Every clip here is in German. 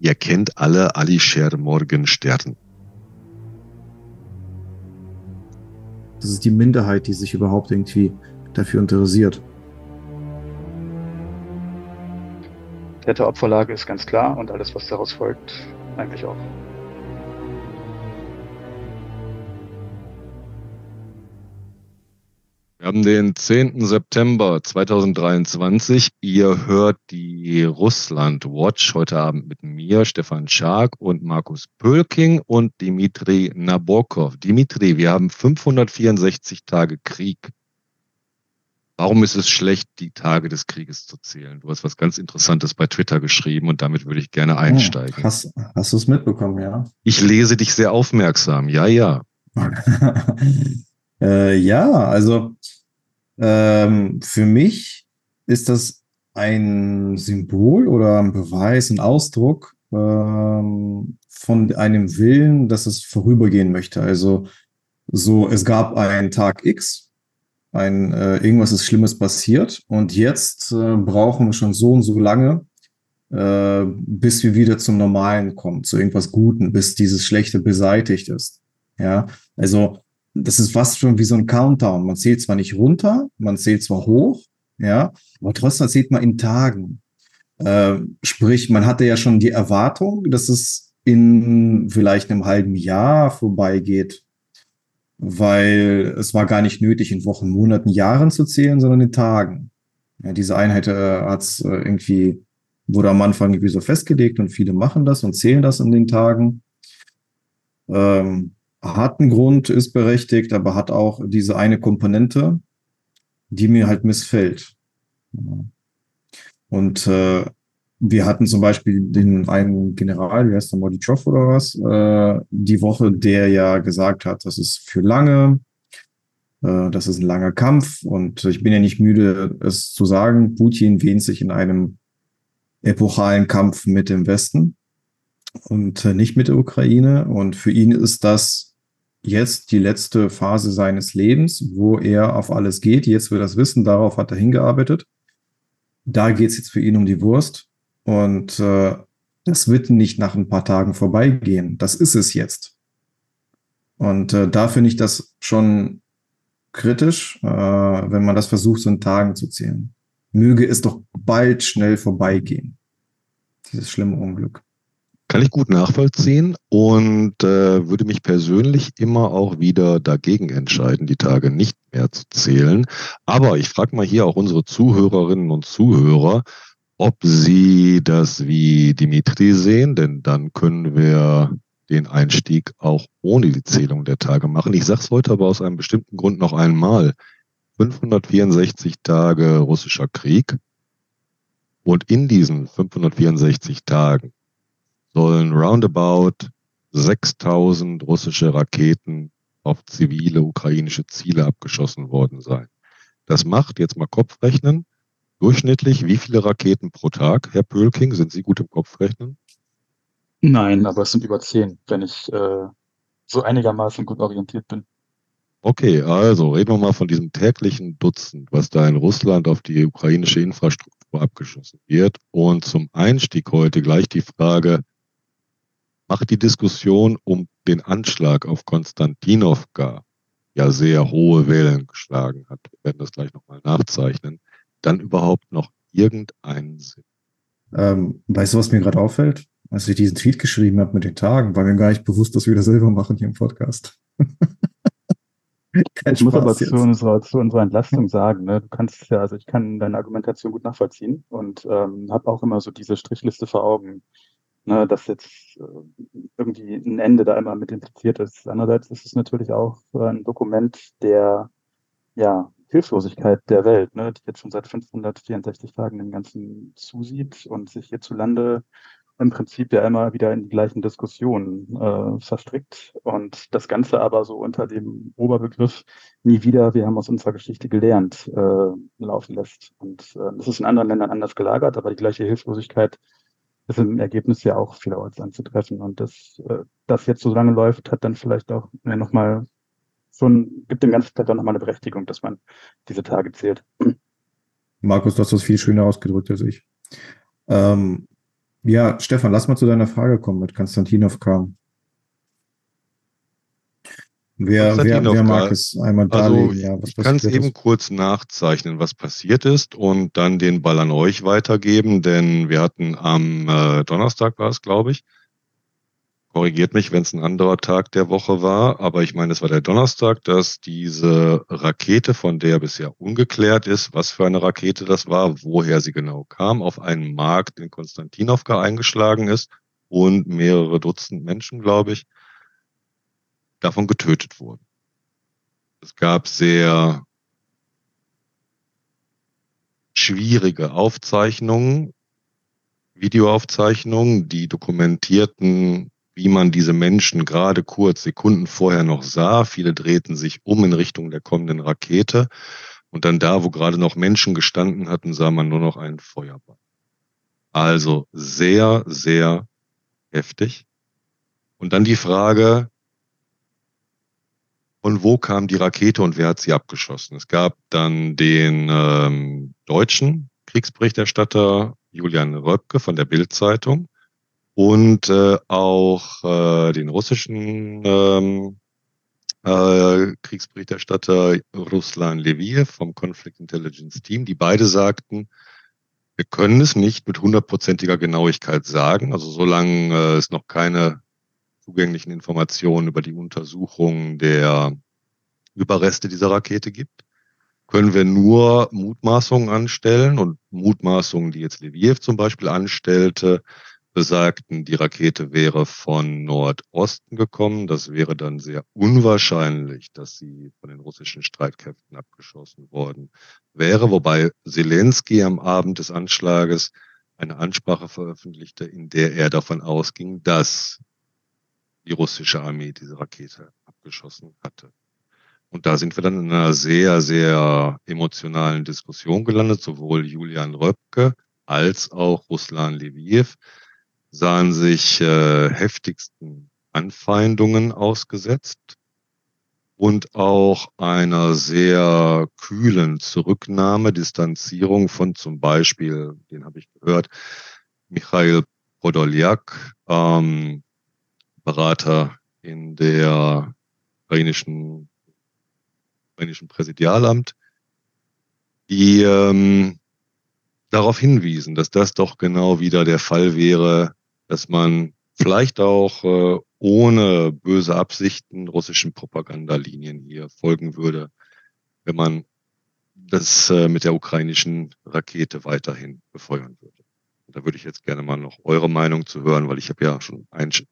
Ihr kennt alle Alisher Morgenstern. Das ist die Minderheit, die sich überhaupt irgendwie dafür interessiert. Täter-Opferlage ist ganz klar und alles, was daraus folgt, eigentlich auch. Haben den 10. September 2023. Ihr hört die Russland Watch heute Abend mit mir, Stefan Schark und Markus Pölking und Dimitri Nabokov. Dimitri, wir haben 564 Tage Krieg. Warum ist es schlecht, die Tage des Krieges zu zählen? Du hast was ganz Interessantes bei Twitter geschrieben und damit würde ich gerne einsteigen. Oh, hast, hast du es mitbekommen, ja? Ich lese dich sehr aufmerksam. Ja, ja. Äh, ja, also ähm, für mich ist das ein Symbol oder ein Beweis, ein Ausdruck ähm, von einem Willen, dass es vorübergehen möchte. Also so, es gab einen Tag X, ein äh, irgendwas ist Schlimmes passiert und jetzt äh, brauchen wir schon so und so lange, äh, bis wir wieder zum Normalen kommen, zu irgendwas Guten, bis dieses Schlechte beseitigt ist. Ja, also das ist fast schon wie so ein Countdown. Man zählt zwar nicht runter, man zählt zwar hoch, ja, aber trotzdem zählt man in Tagen. Äh, sprich, man hatte ja schon die Erwartung, dass es in vielleicht einem halben Jahr vorbeigeht, weil es war gar nicht nötig, in Wochen, Monaten, Jahren zu zählen, sondern in Tagen. Ja, diese Einheit äh, hat äh, irgendwie, wurde am Anfang irgendwie so festgelegt und viele machen das und zählen das in den Tagen. Ähm, hat einen Grund, ist berechtigt, aber hat auch diese eine Komponente, die mir halt missfällt. Und äh, wir hatten zum Beispiel den einen General, wie heißt der, Modichov oder was, äh, die Woche, der ja gesagt hat, das ist für lange, äh, das ist ein langer Kampf und ich bin ja nicht müde, es zu sagen, Putin wähnt sich in einem epochalen Kampf mit dem Westen und äh, nicht mit der Ukraine. Und für ihn ist das jetzt die letzte Phase seines Lebens, wo er auf alles geht. Jetzt wird das wissen, darauf hat er hingearbeitet. Da geht es jetzt für ihn um die Wurst. Und äh, das wird nicht nach ein paar Tagen vorbeigehen. Das ist es jetzt. Und äh, da finde ich das schon kritisch, äh, wenn man das versucht, so in Tagen zu zählen. Möge es doch bald schnell vorbeigehen. Dieses schlimme Unglück. Kann ich gut nachvollziehen und äh, würde mich persönlich immer auch wieder dagegen entscheiden, die Tage nicht mehr zu zählen. Aber ich frage mal hier auch unsere Zuhörerinnen und Zuhörer, ob sie das wie Dimitri sehen, denn dann können wir den Einstieg auch ohne die Zählung der Tage machen. Ich sage es heute aber aus einem bestimmten Grund noch einmal. 564 Tage russischer Krieg. Und in diesen 564 Tagen sollen roundabout 6000 russische Raketen auf zivile ukrainische Ziele abgeschossen worden sein. Das macht, jetzt mal Kopfrechnen, durchschnittlich wie viele Raketen pro Tag? Herr Pölking, sind Sie gut im Kopfrechnen? Nein, aber es sind über zehn, wenn ich äh, so einigermaßen gut orientiert bin. Okay, also reden wir mal von diesem täglichen Dutzend, was da in Russland auf die ukrainische Infrastruktur abgeschossen wird. Und zum Einstieg heute gleich die Frage, macht die Diskussion um den Anschlag auf Konstantinowka ja sehr hohe Wellen geschlagen hat. Wir werden das gleich nochmal nachzeichnen. Dann überhaupt noch irgendeinen Sinn? Ähm, weißt du, was mir gerade auffällt? Als ich diesen Tweet geschrieben habe mit den Tagen, war mir gar nicht bewusst, dass wir das selber machen hier im Podcast. Kein ich muss aber zu unserer, zu unserer Entlastung sagen, ne, du kannst ja, also ich kann deine Argumentation gut nachvollziehen und ähm, habe auch immer so diese Strichliste vor Augen ne, dass jetzt äh, irgendwie ein Ende da immer mit impliziert ist. Andererseits ist es natürlich auch äh, ein Dokument der ja, Hilflosigkeit der Welt, ne, die jetzt schon seit 564 Tagen dem Ganzen zusieht und sich hierzulande im Prinzip ja immer wieder in die gleichen Diskussionen äh, verstrickt und das Ganze aber so unter dem Oberbegriff nie wieder, wir haben aus unserer Geschichte gelernt, äh, laufen lässt. Und äh, das ist in anderen Ländern anders gelagert, aber die gleiche Hilflosigkeit ist im Ergebnis ja auch vielerorts anzutreffen. Und das, äh, das jetzt so lange läuft, hat dann vielleicht auch äh, nochmal ein, gibt dem Ganzen dann nochmal eine Berechtigung, dass man diese Tage zählt. Markus, du hast das viel schöner ausgedrückt als ich. Ähm, Ja, Stefan, lass mal zu deiner Frage kommen mit Konstantinov kam. Wer, wer, wer mag es einmal also darlegen? Ja, ich kann es eben kurz nachzeichnen, was passiert ist und dann den Ball an euch weitergeben, denn wir hatten am äh, Donnerstag war es, glaube ich, korrigiert mich, wenn es ein anderer Tag der Woche war, aber ich meine, es war der Donnerstag, dass diese Rakete, von der bisher ungeklärt ist, was für eine Rakete das war, woher sie genau kam, auf einen Markt in Konstantinowka eingeschlagen ist und mehrere Dutzend Menschen, glaube ich, davon getötet wurden. Es gab sehr schwierige Aufzeichnungen, Videoaufzeichnungen, die dokumentierten wie man diese Menschen gerade kurz Sekunden vorher noch sah. Viele drehten sich um in Richtung der kommenden Rakete. Und dann da, wo gerade noch Menschen gestanden hatten, sah man nur noch einen Feuerball. Also sehr, sehr heftig. Und dann die Frage, von wo kam die Rakete und wer hat sie abgeschossen? Es gab dann den ähm, deutschen Kriegsberichterstatter Julian Röpke von der Bild-Zeitung, und äh, auch äh, den russischen ähm, äh, Kriegsberichterstatter Ruslan Leviev vom Conflict Intelligence Team, die beide sagten, wir können es nicht mit hundertprozentiger Genauigkeit sagen. Also solange äh, es noch keine zugänglichen Informationen über die Untersuchung der Überreste dieser Rakete gibt, können wir nur Mutmaßungen anstellen und Mutmaßungen, die jetzt Leviev zum Beispiel anstellte, besagten, die Rakete wäre von Nordosten gekommen. Das wäre dann sehr unwahrscheinlich, dass sie von den russischen Streitkräften abgeschossen worden wäre, wobei Zelensky am Abend des Anschlages eine Ansprache veröffentlichte, in der er davon ausging, dass die russische Armee diese Rakete abgeschossen hatte. Und da sind wir dann in einer sehr, sehr emotionalen Diskussion gelandet, sowohl Julian Röpke als auch Ruslan Leviev sahen sich äh, heftigsten Anfeindungen ausgesetzt und auch einer sehr kühlen Zurücknahme, Distanzierung von zum Beispiel, den habe ich gehört, Michail Podoljak, ähm, Berater in der ukrainischen, ukrainischen Präsidialamt, die ähm, darauf hinwiesen, dass das doch genau wieder der Fall wäre, dass man vielleicht auch äh, ohne böse Absichten russischen Propagandalinien hier folgen würde, wenn man das äh, mit der ukrainischen Rakete weiterhin befeuern würde. Da würde ich jetzt gerne mal noch eure Meinung zu hören, weil ich habe ja schon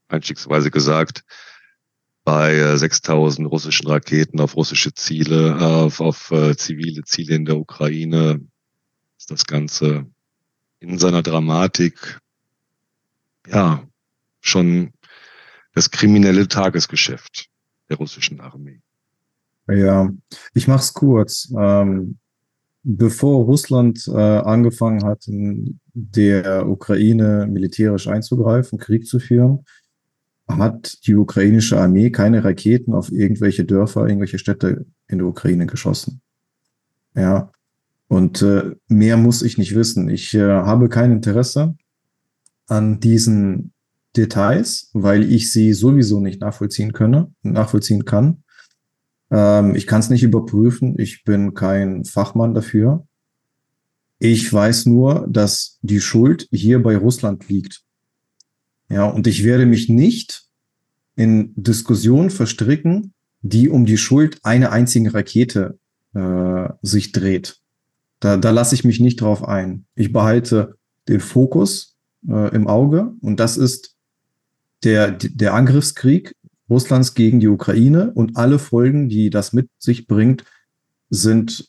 einstiegsweise gesagt, bei 6000 äh, russischen Raketen auf russische Ziele, auf, auf äh, zivile Ziele in der Ukraine ist das Ganze in seiner Dramatik ja, schon das kriminelle Tagesgeschäft der russischen Armee. Ja, ich mache es kurz. Ähm, bevor Russland äh, angefangen hat, in der Ukraine militärisch einzugreifen, Krieg zu führen, hat die ukrainische Armee keine Raketen auf irgendwelche Dörfer, irgendwelche Städte in der Ukraine geschossen. Ja, und äh, mehr muss ich nicht wissen. Ich äh, habe kein Interesse an diesen Details, weil ich sie sowieso nicht nachvollziehen könne, nachvollziehen kann. Ähm, ich kann es nicht überprüfen. Ich bin kein Fachmann dafür. Ich weiß nur, dass die Schuld hier bei Russland liegt. Ja, und ich werde mich nicht in Diskussionen verstricken, die um die Schuld einer einzigen Rakete äh, sich dreht. Da, da lasse ich mich nicht drauf ein. Ich behalte den Fokus äh, im Auge und das ist der, der Angriffskrieg Russlands gegen die Ukraine und alle Folgen, die das mit sich bringt, sind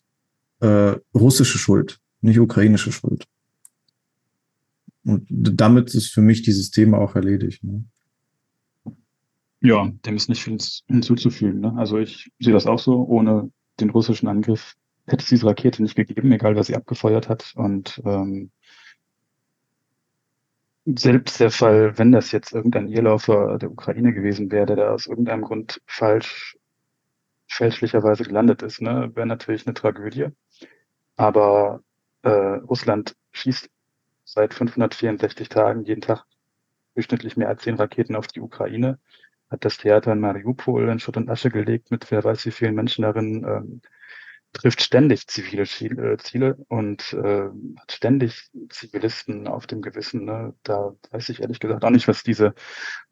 äh, russische Schuld, nicht ukrainische Schuld. Und damit ist für mich dieses Thema auch erledigt. Ne? Ja, dem ist nicht viel hinzuzufügen. Ne? Also ich sehe das auch so. Ohne den russischen Angriff hätte es diese Rakete nicht gegeben, egal wer sie abgefeuert hat. Und ähm, selbst der Fall, wenn das jetzt irgendein Irrlaufer der Ukraine gewesen wäre, der da aus irgendeinem Grund falsch, fälschlicherweise gelandet ist, ne, wäre natürlich eine Tragödie. Aber äh, Russland schießt seit 564 Tagen jeden Tag durchschnittlich mehr als zehn Raketen auf die Ukraine, hat das Theater in Mariupol in Schutt und Asche gelegt mit wer weiß wie vielen Menschen darin, ähm, trifft ständig zivile äh, Ziele und äh, hat ständig Zivilisten auf dem Gewissen. Ne? Da weiß ich ehrlich gesagt auch nicht, was diese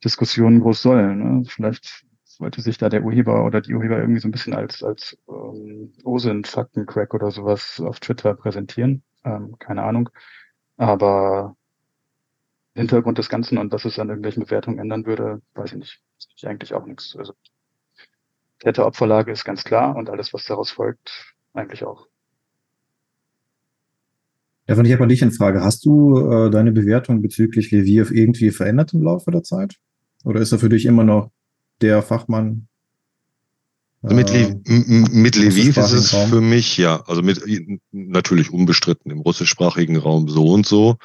Diskussionen groß sollen. Ne? Vielleicht wollte sich da der Urheber oder die Urheber irgendwie so ein bisschen als, als ähm, OSINT, Faktencrack oder sowas auf Twitter präsentieren. Ähm, keine Ahnung. Aber Hintergrund des Ganzen und was es an irgendwelchen Bewertungen ändern würde, weiß ich nicht. Ist eigentlich auch nichts. Also Täteropferlage ist ganz klar und alles, was daraus folgt, eigentlich auch. Stefan, ich habe an dich eine Frage. Hast du äh, deine Bewertung bezüglich Leviev irgendwie verändert im Laufe der Zeit? Oder ist er für dich immer noch der Fachmann? Also mit, Le äh, mit Lviv ist es Raum? für mich, ja, also mit natürlich unbestritten im russischsprachigen Raum so und so.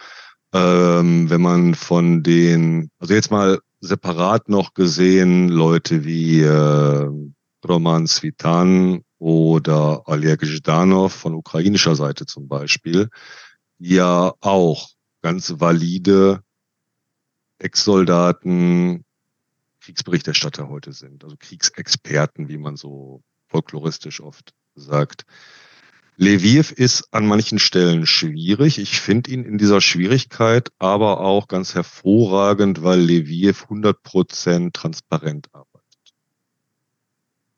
Ähm, wenn man von den, also jetzt mal separat noch gesehen, Leute wie äh, Roman Svitan oder Oleg Zhdanov von ukrainischer Seite zum Beispiel, ja auch ganz valide Ex-Soldaten, Kriegsberichterstatter heute sind, also Kriegsexperten, wie man so folkloristisch oft sagt. Leviev ist an manchen Stellen schwierig. Ich finde ihn in dieser Schwierigkeit aber auch ganz hervorragend, weil Leviev 100% transparent arbeitet.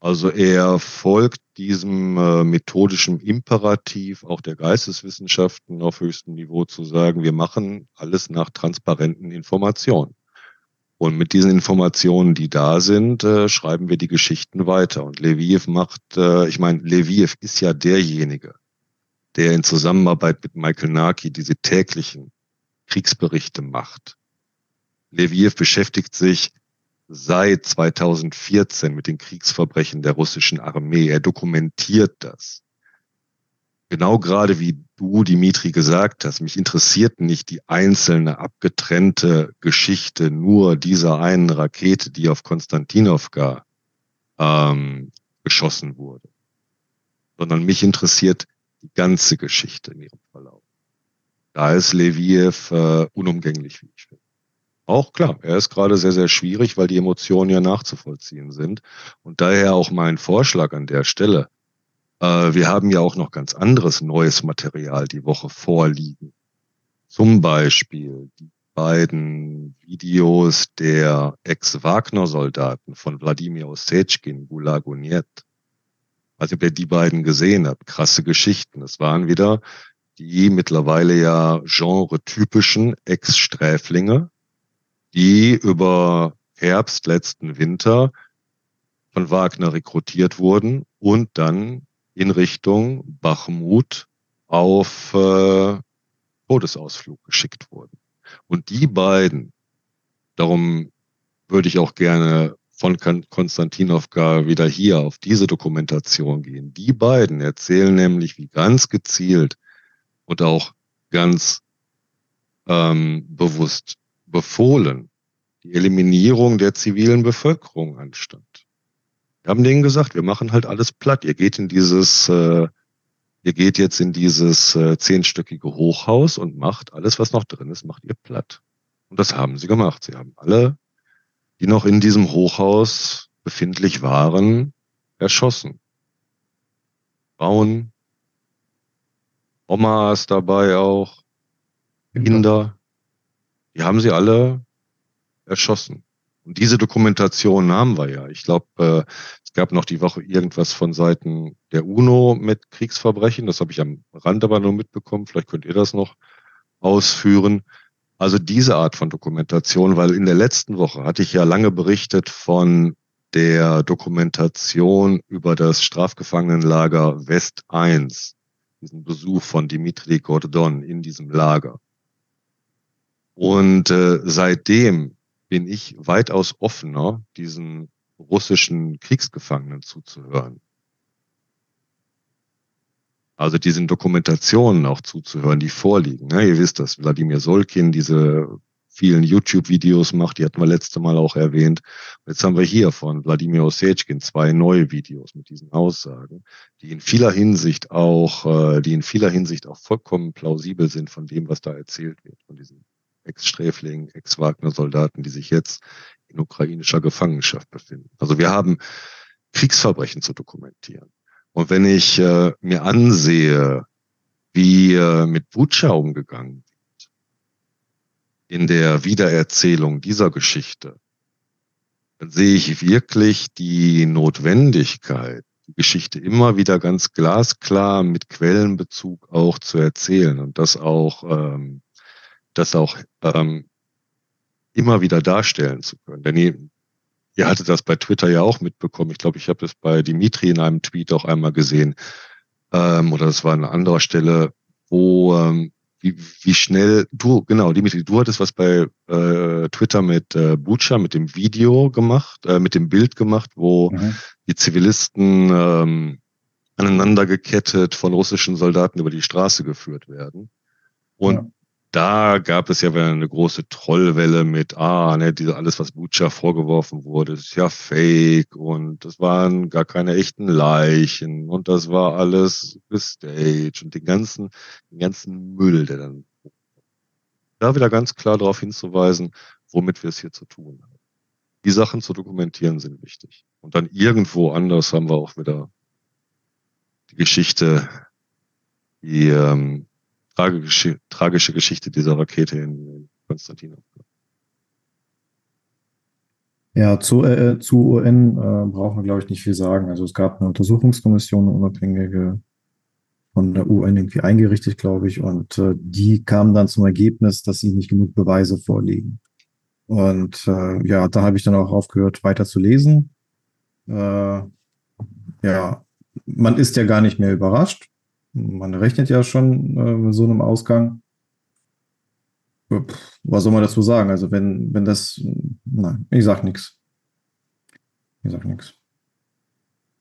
Also er folgt diesem äh, methodischen Imperativ auch der Geisteswissenschaften auf höchstem Niveau zu sagen, wir machen alles nach transparenten Informationen. Und mit diesen Informationen, die da sind, äh, schreiben wir die Geschichten weiter. Und Leviev macht, äh, ich meine, Leviev ist ja derjenige, der in Zusammenarbeit mit Michael Naki diese täglichen Kriegsberichte macht. Leviev beschäftigt sich seit 2014 mit den Kriegsverbrechen der russischen Armee. Er dokumentiert das. Genau gerade wie du, Dimitri, gesagt hast, mich interessiert nicht die einzelne abgetrennte Geschichte nur dieser einen Rakete, die auf Konstantinovka ähm, geschossen wurde, sondern mich interessiert die ganze Geschichte in ihrem Verlauf. Da ist Leviev äh, unumgänglich, wie ich finde. Auch klar, er ist gerade sehr, sehr schwierig, weil die Emotionen ja nachzuvollziehen sind. Und daher auch mein Vorschlag an der Stelle. Äh, wir haben ja auch noch ganz anderes neues Material die Woche vorliegen. Zum Beispiel die beiden Videos der Ex-Wagner-Soldaten von Wladimir Ossetschkin, Gulagunet. Also wer die beiden gesehen hat, krasse Geschichten. Es waren wieder die mittlerweile ja genre-typischen Ex-Sträflinge, die über Herbst letzten Winter von Wagner rekrutiert wurden und dann in Richtung Bachmut auf äh, Todesausflug geschickt wurden. Und die beiden, darum würde ich auch gerne von Konstantinovka wieder hier auf diese Dokumentation gehen. Die beiden erzählen nämlich, wie ganz gezielt und auch ganz ähm, bewusst befohlen die Eliminierung der zivilen Bevölkerung anstand. Wir haben denen gesagt, wir machen halt alles platt. Ihr geht in dieses, äh, ihr geht jetzt in dieses äh, zehnstöckige Hochhaus und macht alles, was noch drin ist, macht ihr platt. Und das haben sie gemacht. Sie haben alle, die noch in diesem Hochhaus befindlich waren, erschossen. Frauen, Omas dabei auch, Kinder. Die haben sie alle erschossen. Und diese Dokumentation haben wir ja. Ich glaube, äh, es gab noch die Woche irgendwas von Seiten der UNO mit Kriegsverbrechen. Das habe ich am Rand aber nur mitbekommen. Vielleicht könnt ihr das noch ausführen. Also diese Art von Dokumentation, weil in der letzten Woche hatte ich ja lange berichtet von der Dokumentation über das Strafgefangenenlager West 1, diesen Besuch von Dimitri Gordon in diesem Lager. Und äh, seitdem bin ich weitaus offener, diesen russischen Kriegsgefangenen zuzuhören. Also diesen Dokumentationen auch zuzuhören, die vorliegen. Ja, ihr wisst das, Wladimir Solkin, diese vielen YouTube-Videos macht, die hatten wir letzte Mal auch erwähnt. Jetzt haben wir hier von Wladimir Osechkin zwei neue Videos mit diesen Aussagen, die in vieler Hinsicht auch, äh, die in vieler Hinsicht auch vollkommen plausibel sind von dem, was da erzählt wird, von diesen Ex-Sträflingen, Ex-Wagner-Soldaten, die sich jetzt in ukrainischer Gefangenschaft befinden. Also wir haben Kriegsverbrechen zu dokumentieren. Und wenn ich äh, mir ansehe, wie äh, mit Butscha umgegangen wird, in der Wiedererzählung dieser Geschichte, dann sehe ich wirklich die Notwendigkeit, die Geschichte immer wieder ganz glasklar mit Quellenbezug auch zu erzählen und das auch, ähm, das auch ähm, immer wieder darstellen zu können. Denn ihr, ihr hattet das bei Twitter ja auch mitbekommen. Ich glaube, ich habe es bei Dimitri in einem Tweet auch einmal gesehen. Ähm, oder das war an anderer Stelle, wo ähm, wie, wie schnell du, genau, Dimitri, du hattest was bei äh, Twitter mit äh, Bucha, mit dem Video gemacht, äh, mit dem Bild gemacht, wo mhm. die Zivilisten ähm, aneinander gekettet von russischen Soldaten über die Straße geführt werden. Und ja da gab es ja eine große Trollwelle mit, ah, ne, diese, alles, was Butcher vorgeworfen wurde, ist ja fake und das waren gar keine echten Leichen und das war alles gestaged und den ganzen, den ganzen Müll, der dann da wieder ganz klar darauf hinzuweisen, womit wir es hier zu tun haben. Die Sachen zu dokumentieren sind wichtig. Und dann irgendwo anders haben wir auch wieder die Geschichte, die ähm, tragische, tragische Geschichte dieser Rakete in Konstantinopel. Ja, zu, äh, zu UN äh, brauchen wir, glaube ich, nicht viel sagen. Also es gab eine Untersuchungskommission, eine unabhängige von der UN irgendwie eingerichtet, glaube ich, und äh, die kamen dann zum Ergebnis, dass sie nicht genug Beweise vorliegen. Und äh, ja, da habe ich dann auch aufgehört, weiter zu lesen. Äh, ja, man ist ja gar nicht mehr überrascht, man rechnet ja schon äh, mit so einem Ausgang. Was soll man dazu sagen? Also wenn, wenn das, nein, ich sag nichts. Ich sag nichts.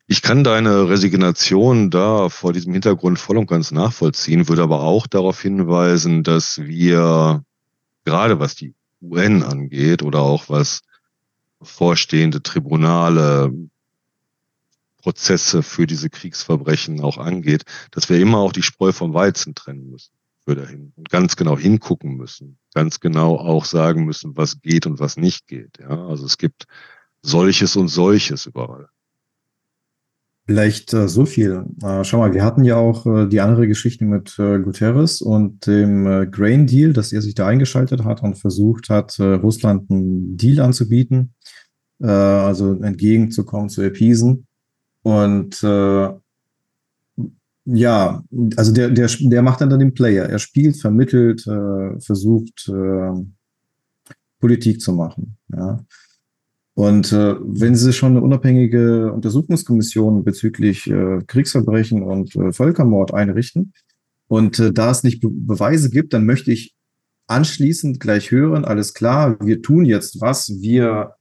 Ich kann deine Resignation da vor diesem Hintergrund voll und ganz nachvollziehen, würde aber auch darauf hinweisen, dass wir gerade was die UN angeht oder auch was vorstehende Tribunale, Prozesse für diese Kriegsverbrechen auch angeht, dass wir immer auch die Spreu vom Weizen trennen müssen für dahin und ganz genau hingucken müssen, ganz genau auch sagen müssen, was geht und was nicht geht. Ja, also es gibt solches und solches überall. Vielleicht äh, so viel. Äh, schau mal, wir hatten ja auch äh, die andere Geschichte mit äh, Guterres und dem äh, Grain Deal, dass er sich da eingeschaltet hat und versucht hat, äh, Russland einen Deal anzubieten, also entgegenzukommen, zu appeasen. Und äh, ja, also der, der, der macht dann, dann den Player. Er spielt, vermittelt, äh, versucht äh, Politik zu machen. Ja. Und äh, wenn Sie schon eine unabhängige Untersuchungskommission bezüglich äh, Kriegsverbrechen und äh, Völkermord einrichten und äh, da es nicht Be Beweise gibt, dann möchte ich anschließend gleich hören, alles klar, wir tun jetzt was, wir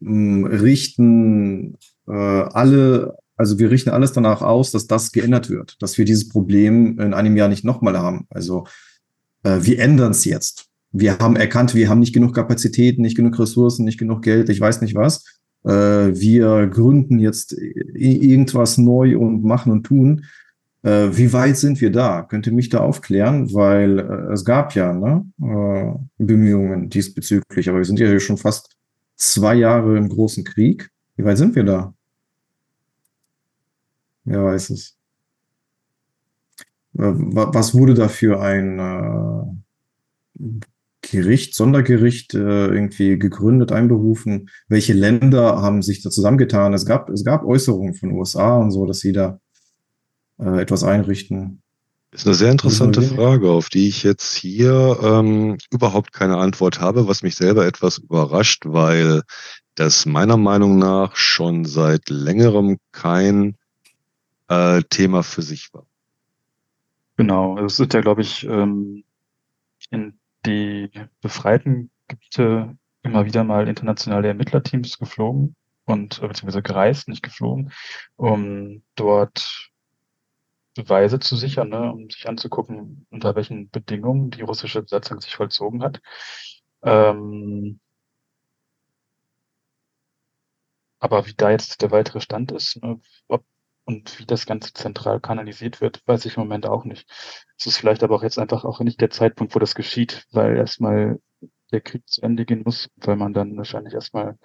mh, richten äh, alle, also wir richten alles danach aus, dass das geändert wird, dass wir dieses Problem in einem Jahr nicht nochmal haben. Also äh, wir ändern es jetzt. Wir haben erkannt, wir haben nicht genug Kapazitäten, nicht genug Ressourcen, nicht genug Geld, ich weiß nicht was. Äh, wir gründen jetzt irgendwas neu und machen und tun. Äh, wie weit sind wir da? Könnt ihr mich da aufklären? Weil äh, es gab ja ne, äh, Bemühungen diesbezüglich, aber wir sind ja schon fast zwei Jahre im großen Krieg. Wie weit sind wir da? Wer weiß es. Äh, was wurde da für ein äh, Gericht, Sondergericht äh, irgendwie gegründet, einberufen? Welche Länder haben sich da zusammengetan? Es gab, es gab Äußerungen von USA und so, dass sie da etwas einrichten. Das ist eine sehr interessante Frage, auf die ich jetzt hier ähm, überhaupt keine Antwort habe, was mich selber etwas überrascht, weil das meiner Meinung nach schon seit längerem kein äh, Thema für sich war. Genau, es sind ja, glaube ich, ähm, in die befreiten Gebiete immer wieder mal internationale Ermittlerteams geflogen und äh, beziehungsweise gereist, nicht geflogen, um dort Beweise zu sichern, ne, um sich anzugucken, unter welchen Bedingungen die russische Besatzung sich vollzogen hat. Ähm, aber wie da jetzt der weitere Stand ist, ne, ob, und wie das Ganze zentral kanalisiert wird, weiß ich im Moment auch nicht. Es ist vielleicht aber auch jetzt einfach auch nicht der Zeitpunkt, wo das geschieht, weil erstmal der Krieg zu Ende gehen muss, weil man dann wahrscheinlich erstmal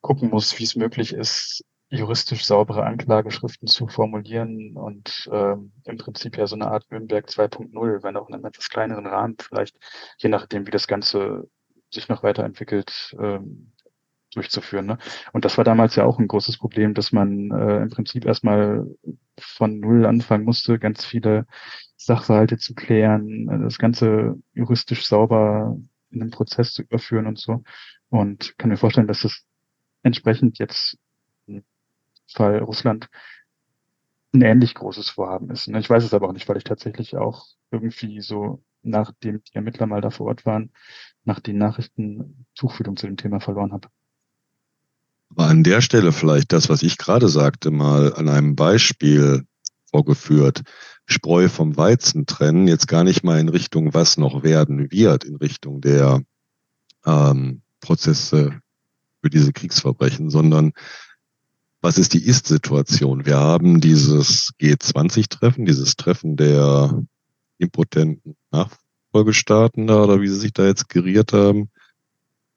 gucken muss, wie es möglich ist, juristisch saubere Anklageschriften zu formulieren und ähm, im Prinzip ja so eine Art Nürnberg 2.0, wenn auch in einem etwas kleineren Rahmen vielleicht, je nachdem, wie das Ganze sich noch weiterentwickelt, ähm, durchzuführen. Ne? Und das war damals ja auch ein großes Problem, dass man äh, im Prinzip erstmal von Null anfangen musste, ganz viele Sachverhalte zu klären, das Ganze juristisch sauber in den Prozess zu überführen und so. Und kann mir vorstellen, dass das entsprechend jetzt im Fall Russland ein ähnlich großes Vorhaben ist. Ne? Ich weiß es aber auch nicht, weil ich tatsächlich auch irgendwie so, nachdem die Ermittler mal da vor Ort waren, nach den Nachrichten Tuchfühlung zu dem Thema verloren habe. An der Stelle vielleicht das, was ich gerade sagte, mal an einem Beispiel vorgeführt. Spreu vom Weizen trennen, jetzt gar nicht mal in Richtung, was noch werden wird, in Richtung der ähm, Prozesse für diese Kriegsverbrechen, sondern was ist die Ist-Situation? Wir haben dieses G20-Treffen, dieses Treffen der impotenten Nachfolgestaaten da, oder wie sie sich da jetzt geriert haben.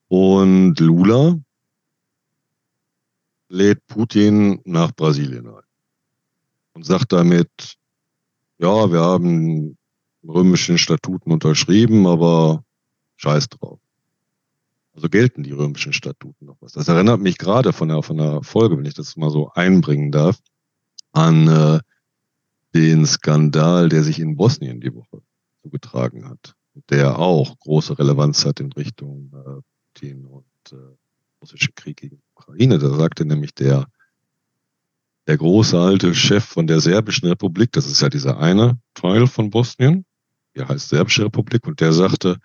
Und Lula lädt Putin nach Brasilien ein und sagt damit, ja, wir haben römischen Statuten unterschrieben, aber scheiß drauf. Also gelten die römischen Statuten noch was. Das erinnert mich gerade von der, von der Folge, wenn ich das mal so einbringen darf, an äh, den Skandal, der sich in Bosnien die Woche zugetragen hat, der auch große Relevanz hat in Richtung äh, Putin und äh, russischen Krieg gegen Ukraine. Da sagte nämlich der der große alte Chef von der Serbischen Republik, das ist ja dieser eine Teil von Bosnien, der heißt Serbische Republik, und der sagte,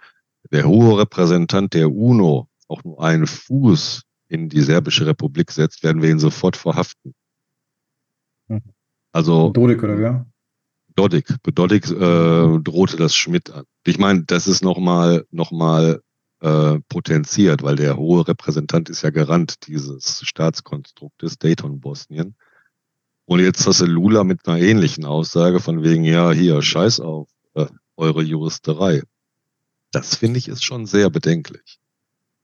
der hohe Repräsentant der UNO auch nur einen Fuß in die Serbische Republik setzt, werden wir ihn sofort verhaften. Mhm. Also Dodik oder wer? Dodik. Dodik äh, drohte das Schmidt an. Ich meine, das ist nochmal noch mal, äh, potenziert, weil der hohe Repräsentant ist ja Garant dieses Staatskonstruktes Dayton Bosnien. Und jetzt hast du Lula mit einer ähnlichen Aussage von wegen, ja, hier, scheiß auf äh, eure Juristerei. Das finde ich ist schon sehr bedenklich.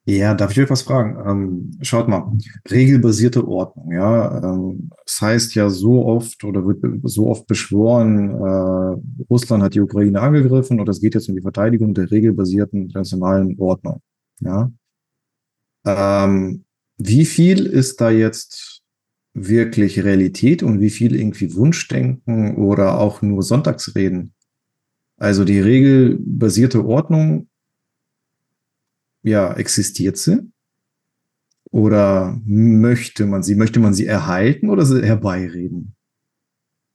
Ja, darf ich euch was fragen? Ähm, schaut mal, regelbasierte Ordnung, ja. Ähm, das heißt ja so oft oder wird so oft beschworen, äh, Russland hat die Ukraine angegriffen und es geht jetzt um die Verteidigung der regelbasierten internationalen Ordnung, ja. Ähm, wie viel ist da jetzt wirklich Realität und wie viel irgendwie Wunschdenken oder auch nur Sonntagsreden. Also die regelbasierte Ordnung, ja, existiert sie? Oder möchte man sie, möchte man sie erhalten oder sie herbeireden?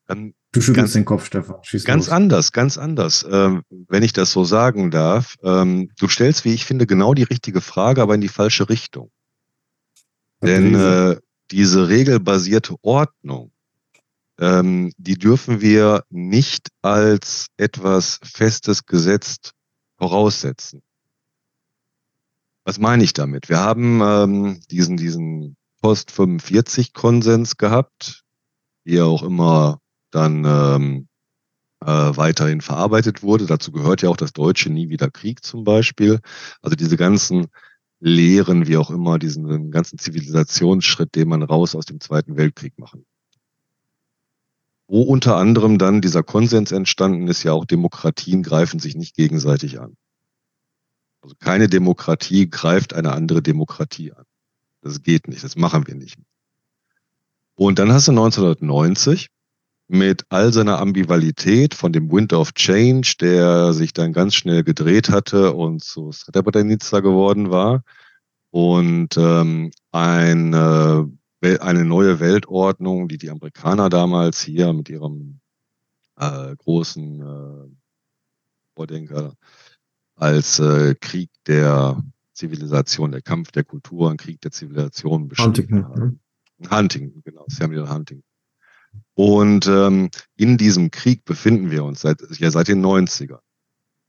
Ähm, du schüttelst den Kopf, Stefan. Schieß ganz los. anders, ganz anders, ähm, wenn ich das so sagen darf. Ähm, du stellst, wie ich finde, genau die richtige Frage, aber in die falsche Richtung. Denn äh, diese regelbasierte Ordnung, ähm, die dürfen wir nicht als etwas Festes gesetzt voraussetzen. Was meine ich damit? Wir haben ähm, diesen, diesen Post 45 Konsens gehabt, wie er auch immer dann ähm, äh, weiterhin verarbeitet wurde. Dazu gehört ja auch das deutsche Nie wieder Krieg zum Beispiel. Also diese ganzen Lehren, wie auch immer, diesen ganzen Zivilisationsschritt, den man raus aus dem Zweiten Weltkrieg machen. Wo unter anderem dann dieser Konsens entstanden ist, ja auch Demokratien greifen sich nicht gegenseitig an. Also keine Demokratie greift eine andere Demokratie an. Das geht nicht, das machen wir nicht. Und dann hast du 1990 mit all seiner Ambigualität von dem Wind of Change, der sich dann ganz schnell gedreht hatte und zu Srebrenica geworden war und ähm, eine, eine neue Weltordnung, die die Amerikaner damals hier mit ihrem äh, großen äh, Vordenker als äh, Krieg der Zivilisation, der Kampf der Kultur, ein Krieg der Zivilisation beschrieben Huntington, haben. Ne? Huntington, genau, Samuel Huntington. Und ähm, in diesem Krieg befinden wir uns seit, ja, seit den 90ern.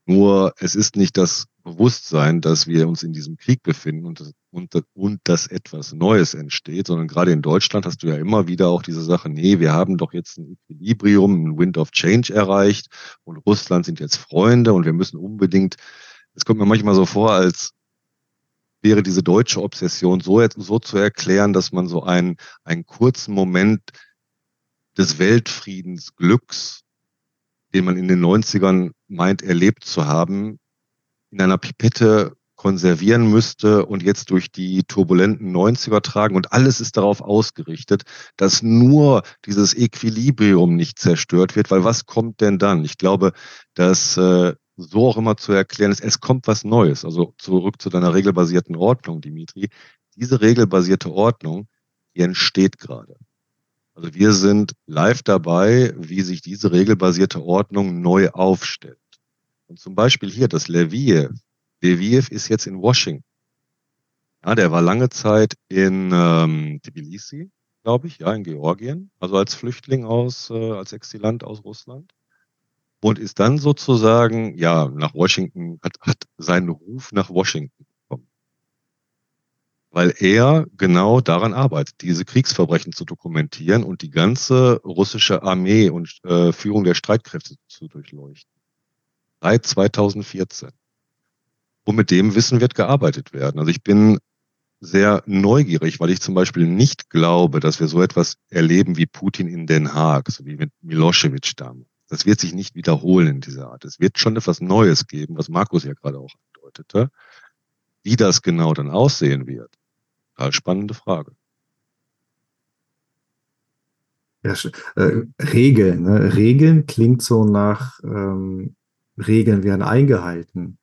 Nur es ist nicht das Bewusstsein, dass wir uns in diesem Krieg befinden und, und, und dass etwas Neues entsteht, sondern gerade in Deutschland hast du ja immer wieder auch diese Sache, nee, wir haben doch jetzt ein Equilibrium, ein Wind of Change erreicht und Russland sind jetzt Freunde und wir müssen unbedingt, es kommt mir manchmal so vor, als wäre diese deutsche Obsession so, so zu erklären, dass man so einen, einen kurzen Moment des Weltfriedens, Glücks, den man in den 90ern meint, erlebt zu haben, in einer Pipette konservieren müsste und jetzt durch die turbulenten 90er tragen. Und alles ist darauf ausgerichtet, dass nur dieses Equilibrium nicht zerstört wird, weil was kommt denn dann? Ich glaube, dass äh, so auch immer zu erklären ist, es kommt was Neues. Also zurück zu deiner regelbasierten Ordnung, Dimitri. Diese regelbasierte Ordnung, die entsteht gerade. Also wir sind live dabei, wie sich diese regelbasierte Ordnung neu aufstellt. Und zum Beispiel hier das Leviev. Leviev ist jetzt in Washington. Ja, der war lange Zeit in ähm, Tbilisi, glaube ich, ja, in Georgien, also als Flüchtling aus, äh, als Exilant aus Russland. Und ist dann sozusagen, ja, nach Washington, hat, hat seinen Ruf nach Washington bekommen. Weil er genau daran arbeitet, diese Kriegsverbrechen zu dokumentieren und die ganze russische Armee und äh, Führung der Streitkräfte zu durchleuchten seit 2014. Und mit dem Wissen wird gearbeitet werden. Also ich bin sehr neugierig, weil ich zum Beispiel nicht glaube, dass wir so etwas erleben wie Putin in Den Haag, so wie mit Milosevic damals. Das wird sich nicht wiederholen in dieser Art. Es wird schon etwas Neues geben, was Markus ja gerade auch andeutete. Wie das genau dann aussehen wird, total spannende Frage. Ja, äh, Regeln. Ne? Regeln klingt so nach ähm, Regeln werden eingehalten.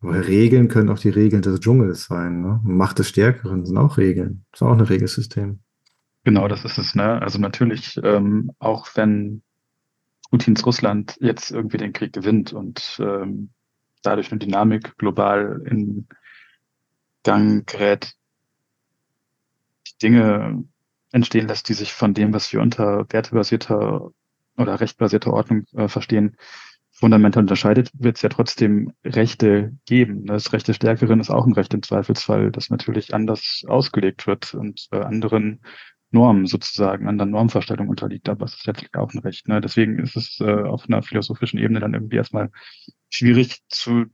Aber Regeln können auch die Regeln des Dschungels sein. Ne? Macht des Stärkeren sind auch Regeln. Ist auch ein Regelsystem. Genau, das ist es. Ne? Also natürlich, ähm, auch wenn Putins Russland jetzt irgendwie den Krieg gewinnt und ähm, dadurch eine Dynamik global in Gang gerät, die Dinge entstehen lässt, die sich von dem, was wir unter wertebasierter oder rechtbasierter Ordnung äh, verstehen, fundamental unterscheidet, wird es ja trotzdem Rechte geben. Das Recht der Stärkeren ist auch ein Recht im Zweifelsfall, das natürlich anders ausgelegt wird und äh, anderen Normen sozusagen, anderen Normvorstellungen unterliegt, aber es ist letztlich auch ein Recht. Ne? Deswegen ist es äh, auf einer philosophischen Ebene dann irgendwie erstmal schwierig zu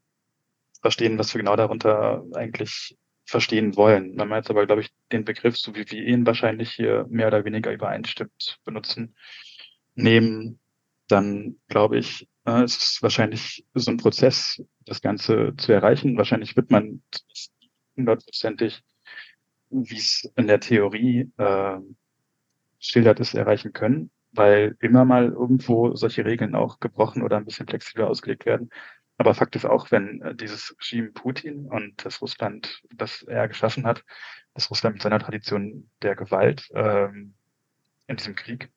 verstehen, was wir genau darunter eigentlich verstehen wollen. Wenn man jetzt aber, glaube ich, den Begriff, so wie wir ihn wahrscheinlich hier mehr oder weniger übereinstimmt benutzen, nehmen, dann glaube ich, es ist wahrscheinlich so ein Prozess, das Ganze zu erreichen. Wahrscheinlich wird man hundertprozentig, wie es in der Theorie äh, schildert ist, erreichen können, weil immer mal irgendwo solche Regeln auch gebrochen oder ein bisschen flexibler ausgelegt werden. Aber Fakt ist auch, wenn äh, dieses Regime Putin und das Russland, das er geschaffen hat, das Russland mit seiner Tradition der Gewalt ähm, in diesem Krieg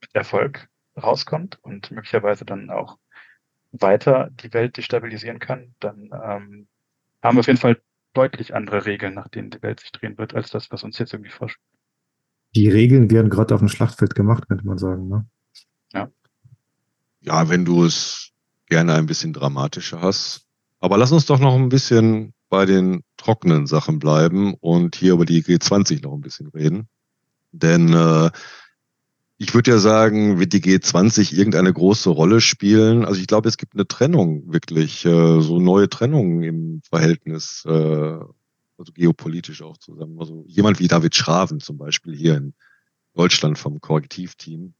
mit Erfolg rauskommt und möglicherweise dann auch weiter die Welt destabilisieren kann, dann ähm, haben wir auf jeden Fall deutlich andere Regeln, nach denen die Welt sich drehen wird, als das, was uns jetzt irgendwie vorschwebt. Die Regeln werden gerade auf dem Schlachtfeld gemacht, könnte man sagen. Ne? Ja. Ja, wenn du es gerne ein bisschen dramatischer hast. Aber lass uns doch noch ein bisschen bei den trockenen Sachen bleiben und hier über die G20 noch ein bisschen reden. Denn äh, ich würde ja sagen, wird die G20 irgendeine große Rolle spielen? Also ich glaube, es gibt eine Trennung wirklich, äh, so neue Trennungen im Verhältnis, äh, also geopolitisch auch zusammen. Also jemand wie David Schraven zum Beispiel hier in Deutschland vom Korrektivteam,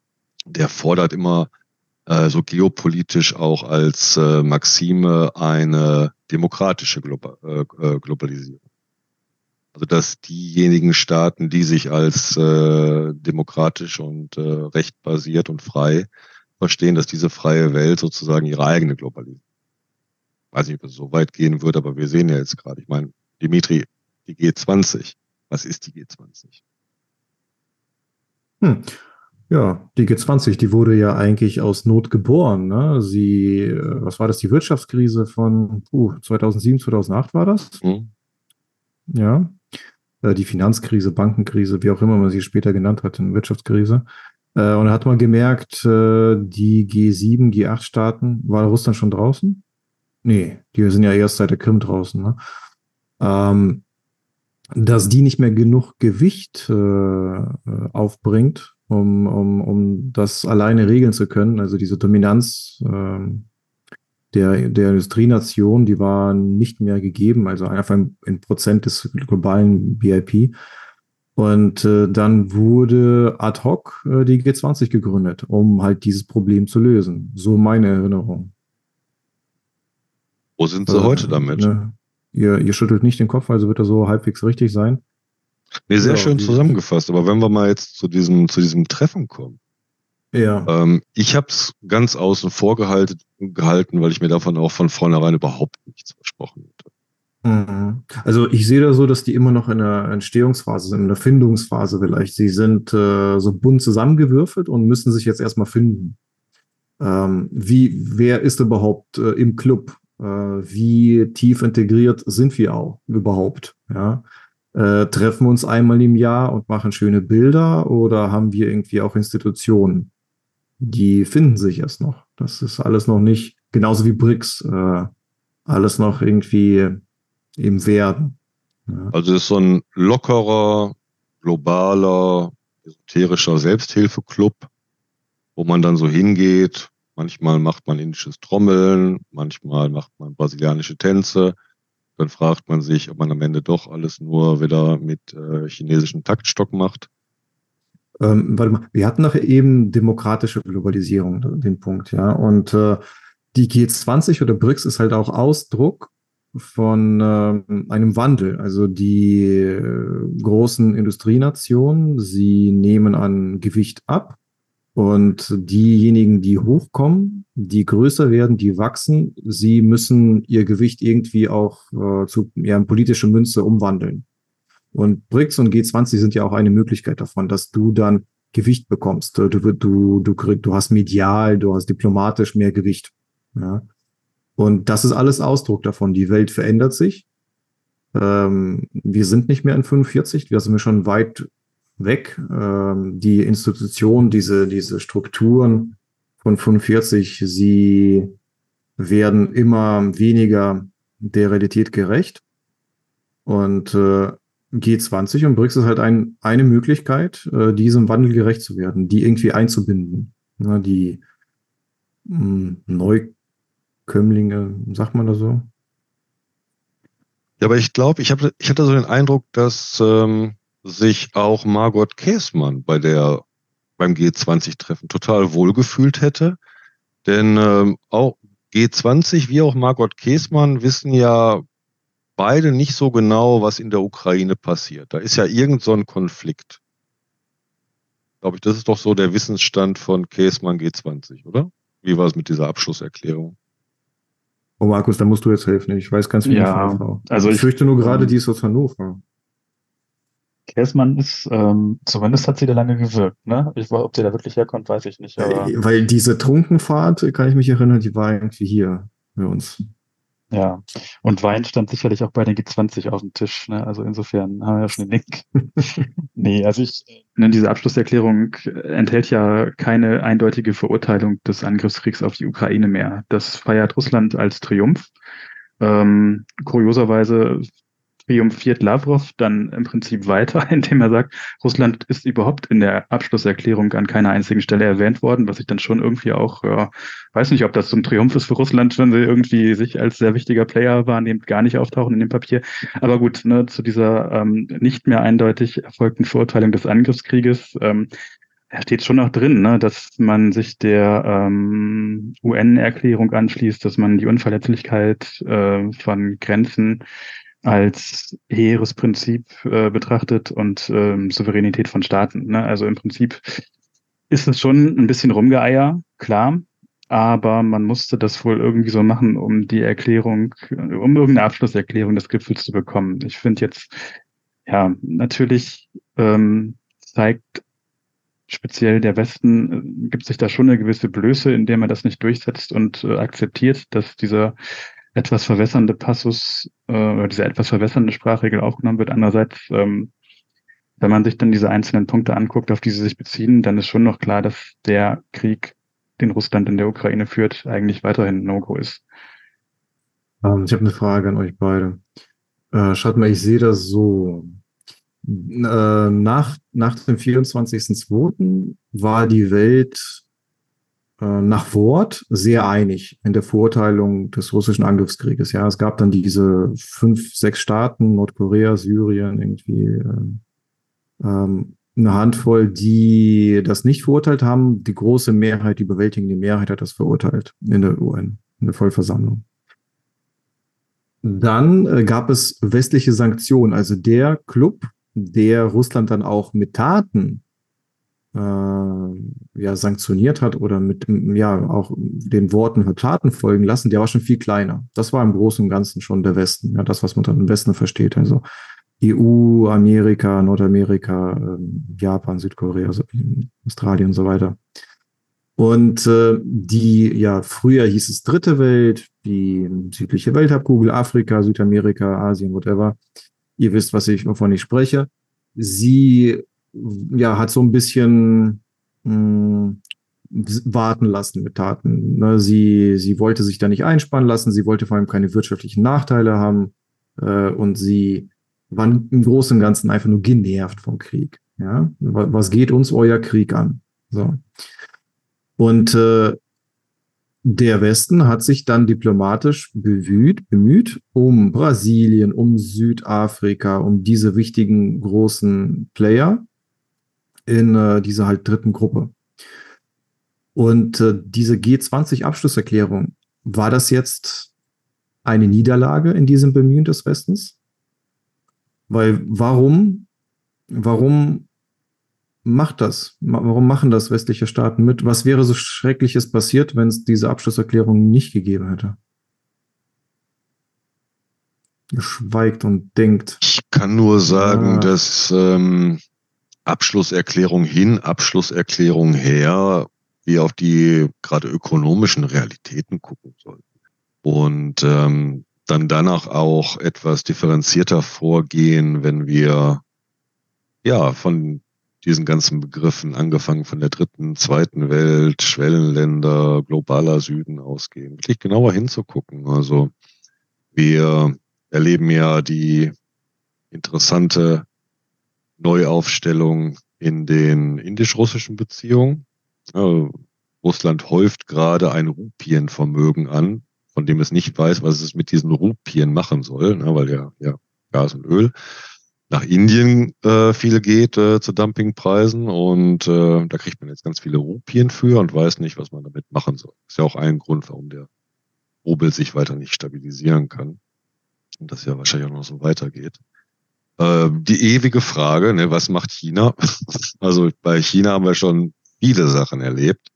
der fordert immer äh, so geopolitisch auch als äh, Maxime eine demokratische Globa äh, äh Globalisierung. Also dass diejenigen Staaten, die sich als äh, demokratisch und äh, rechtbasiert und frei verstehen, dass diese freie Welt sozusagen ihre eigene Globalisierung. Weiß nicht, ob es so weit gehen wird, aber wir sehen ja jetzt gerade. Ich meine, Dimitri, die G20. Was ist die G20? Hm. Ja, die G20, die wurde ja eigentlich aus Not geboren. Ne? Sie, äh, was war das, die Wirtschaftskrise von uh, 2007, 2008 war das? Hm. Ja, die Finanzkrise, Bankenkrise, wie auch immer man sie später genannt hat, eine Wirtschaftskrise. Äh, und da hat man gemerkt, äh, die G7, G8-Staaten, war Russland schon draußen? Nee, die sind ja erst seit der Krim draußen. Ne? Ähm, dass die nicht mehr genug Gewicht äh, aufbringt, um, um, um das alleine regeln zu können. Also diese Dominanz äh, der, der Industrienation, die war nicht mehr gegeben, also einfach ein, ein Prozent des globalen BIP. Und äh, dann wurde ad hoc äh, die G20 gegründet, um halt dieses Problem zu lösen. So meine Erinnerung. Wo sind sie äh, heute damit? Ne, ihr, ihr schüttelt nicht den Kopf, also wird er so halbwegs richtig sein. Nee, sehr ja, schön zusammengefasst. Aber wenn wir mal jetzt zu diesem, zu diesem Treffen kommen. Ja. Ähm, ich habe es ganz außen vor gehalten, gehalten, weil ich mir davon auch von vornherein überhaupt nichts versprochen hätte. Mhm. Also ich sehe da so, dass die immer noch in der Entstehungsphase sind, in der Findungsphase vielleicht. Sie sind äh, so bunt zusammengewürfelt und müssen sich jetzt erstmal finden. Ähm, wie, wer ist überhaupt äh, im Club? Äh, wie tief integriert sind wir auch überhaupt? Ja. Äh, treffen wir uns einmal im Jahr und machen schöne Bilder oder haben wir irgendwie auch Institutionen? Die finden sich erst noch. Das ist alles noch nicht, genauso wie BRICS, äh, alles noch irgendwie im Werden. Also es ist so ein lockerer, globaler, esoterischer Selbsthilfeclub, wo man dann so hingeht. Manchmal macht man indisches Trommeln, manchmal macht man brasilianische Tänze. Dann fragt man sich, ob man am Ende doch alles nur wieder mit äh, chinesischem Taktstock macht. Ähm, warte mal, wir hatten nachher eben demokratische Globalisierung, den Punkt, ja. Und äh, die G20 oder BRICS ist halt auch Ausdruck von äh, einem Wandel. Also die äh, großen Industrienationen, sie nehmen an Gewicht ab und diejenigen, die hochkommen, die größer werden, die wachsen, sie müssen ihr Gewicht irgendwie auch äh, zu ja, politische Münze umwandeln. Und BRICS und G20 sind ja auch eine Möglichkeit davon, dass du dann Gewicht bekommst. Du, du, du, du, du hast medial, du hast diplomatisch mehr Gewicht. Ja. Und das ist alles Ausdruck davon. Die Welt verändert sich. Ähm, wir sind nicht mehr in 45, wir sind schon weit weg. Ähm, die Institutionen, diese, diese Strukturen von 45, sie werden immer weniger der Realität gerecht. Und äh, G20 und BRICS ist halt ein, eine Möglichkeit, äh, diesem Wandel gerecht zu werden, die irgendwie einzubinden. Ja, die mh, hm, neu Kömmlinge, sagt man das so? Ja, aber ich glaube, ich, ich hatte so den Eindruck, dass ähm, sich auch Margot Käßmann bei der beim G20-Treffen total wohlgefühlt hätte. Denn ähm, auch G20 wie auch Margot Käßmann wissen ja beide nicht so genau, was in der Ukraine passiert. Da ist ja irgend so ein Konflikt. Glaube ich, das ist doch so der Wissensstand von Käßmann G20, oder? Wie war es mit dieser Abschlusserklärung? Oh, Markus, da musst du jetzt helfen. Ich weiß ganz wenig ja, von Frau. Also ich, ich fürchte nur gerade, die ist aus Hannover. Kersmann ist, ähm, zumindest hat sie da lange gewirkt, ne? Ich, ob sie da wirklich herkommt, weiß ich nicht. Aber... Weil diese Trunkenfahrt, kann ich mich erinnern, die war irgendwie hier bei uns. Ja, und Wein stand sicherlich auch bei den G20 auf dem Tisch. Ne? Also insofern haben wir ja schon den Link. nee, also ich, ne, diese Abschlusserklärung enthält ja keine eindeutige Verurteilung des Angriffskriegs auf die Ukraine mehr. Das feiert Russland als Triumph. Ähm, kurioserweise triumphiert Lavrov dann im Prinzip weiter, indem er sagt, Russland ist überhaupt in der Abschlusserklärung an keiner einzigen Stelle erwähnt worden, was ich dann schon irgendwie auch, ja, weiß nicht, ob das so ein Triumph ist für Russland, wenn sie irgendwie sich als sehr wichtiger Player wahrnehmen, gar nicht auftauchen in dem Papier. Aber gut, ne, zu dieser ähm, nicht mehr eindeutig erfolgten Verurteilung des Angriffskrieges, ähm, da steht schon noch drin, ne, dass man sich der ähm, UN-Erklärung anschließt, dass man die Unverletzlichkeit äh, von Grenzen als hehres Prinzip äh, betrachtet und ähm, Souveränität von Staaten. Ne? Also im Prinzip ist es schon ein bisschen Rumgeeier, klar, aber man musste das wohl irgendwie so machen, um die Erklärung, um irgendeine Abschlusserklärung des Gipfels zu bekommen. Ich finde jetzt, ja, natürlich ähm, zeigt speziell der Westen, äh, gibt sich da schon eine gewisse Blöße, indem er das nicht durchsetzt und äh, akzeptiert, dass dieser etwas verwässernde Passus äh, oder diese etwas verwässernde Sprachregel aufgenommen wird. Andererseits, ähm, wenn man sich dann diese einzelnen Punkte anguckt, auf die sie sich beziehen, dann ist schon noch klar, dass der Krieg, den Russland in der Ukraine führt, eigentlich weiterhin No-Go ist. Ähm, ich habe eine Frage an euch beide. Äh, schaut mal, ich sehe das so. Äh, nach, nach dem 24.02. war die Welt nach Wort sehr einig in der Verurteilung des russischen Angriffskrieges. Ja, es gab dann diese fünf, sechs Staaten, Nordkorea, Syrien, irgendwie äh, ähm, eine Handvoll, die das nicht verurteilt haben. Die große Mehrheit, die überwältigende Mehrheit hat das verurteilt in der UN, in der Vollversammlung. Dann äh, gab es westliche Sanktionen, also der Club, der Russland dann auch mit Taten äh, ja, sanktioniert hat oder mit ja auch den Worten für Taten folgen lassen, der war schon viel kleiner. Das war im Großen und Ganzen schon der Westen, ja, das, was man dann im Westen versteht. Also EU, Amerika, Nordamerika, ähm, Japan, Südkorea, Australien und so weiter. Und äh, die, ja, früher hieß es Dritte Welt, die südliche Welthalbkugel, Afrika, Südamerika, Asien, whatever. Ihr wisst, was ich, wovon ich spreche. Sie, ja, hat so ein bisschen mh, hm, warten lassen mit Taten. Ne, sie, sie wollte sich da nicht einspannen lassen, sie wollte vor allem keine wirtschaftlichen Nachteile haben äh, und sie waren im Großen und Ganzen einfach nur genervt vom Krieg. Ja, was geht uns euer Krieg an? So. Und äh, der Westen hat sich dann diplomatisch bemüht, bemüht, um Brasilien, um Südafrika, um diese wichtigen großen Player in äh, dieser halt dritten Gruppe. Und äh, diese G20-Abschlusserklärung, war das jetzt eine Niederlage in diesem Bemühen des Westens? Weil warum, warum macht das? Warum machen das westliche Staaten mit? Was wäre so Schreckliches passiert, wenn es diese Abschlusserklärung nicht gegeben hätte? Schweigt und denkt. Ich kann nur sagen, ah. dass ähm, Abschlusserklärung hin, Abschlusserklärung her, wir auf die gerade ökonomischen Realitäten gucken sollten. Und ähm, dann danach auch etwas differenzierter vorgehen, wenn wir ja von diesen ganzen Begriffen, angefangen von der dritten, zweiten Welt, Schwellenländer, globaler Süden ausgehen, wirklich genauer hinzugucken. Also wir erleben ja die interessante Neuaufstellung in den indisch-russischen Beziehungen. Russland häuft gerade ein Rupienvermögen an, von dem es nicht weiß, was es mit diesen Rupien machen soll, ne, weil ja, ja Gas und Öl nach Indien äh, viel geht äh, zu Dumpingpreisen und äh, da kriegt man jetzt ganz viele Rupien für und weiß nicht, was man damit machen soll. Ist ja auch ein Grund, warum der Rubel sich weiter nicht stabilisieren kann und das ja wahrscheinlich auch noch so weitergeht. Äh, die ewige Frage, ne, was macht China? also bei China haben wir schon viele Sachen erlebt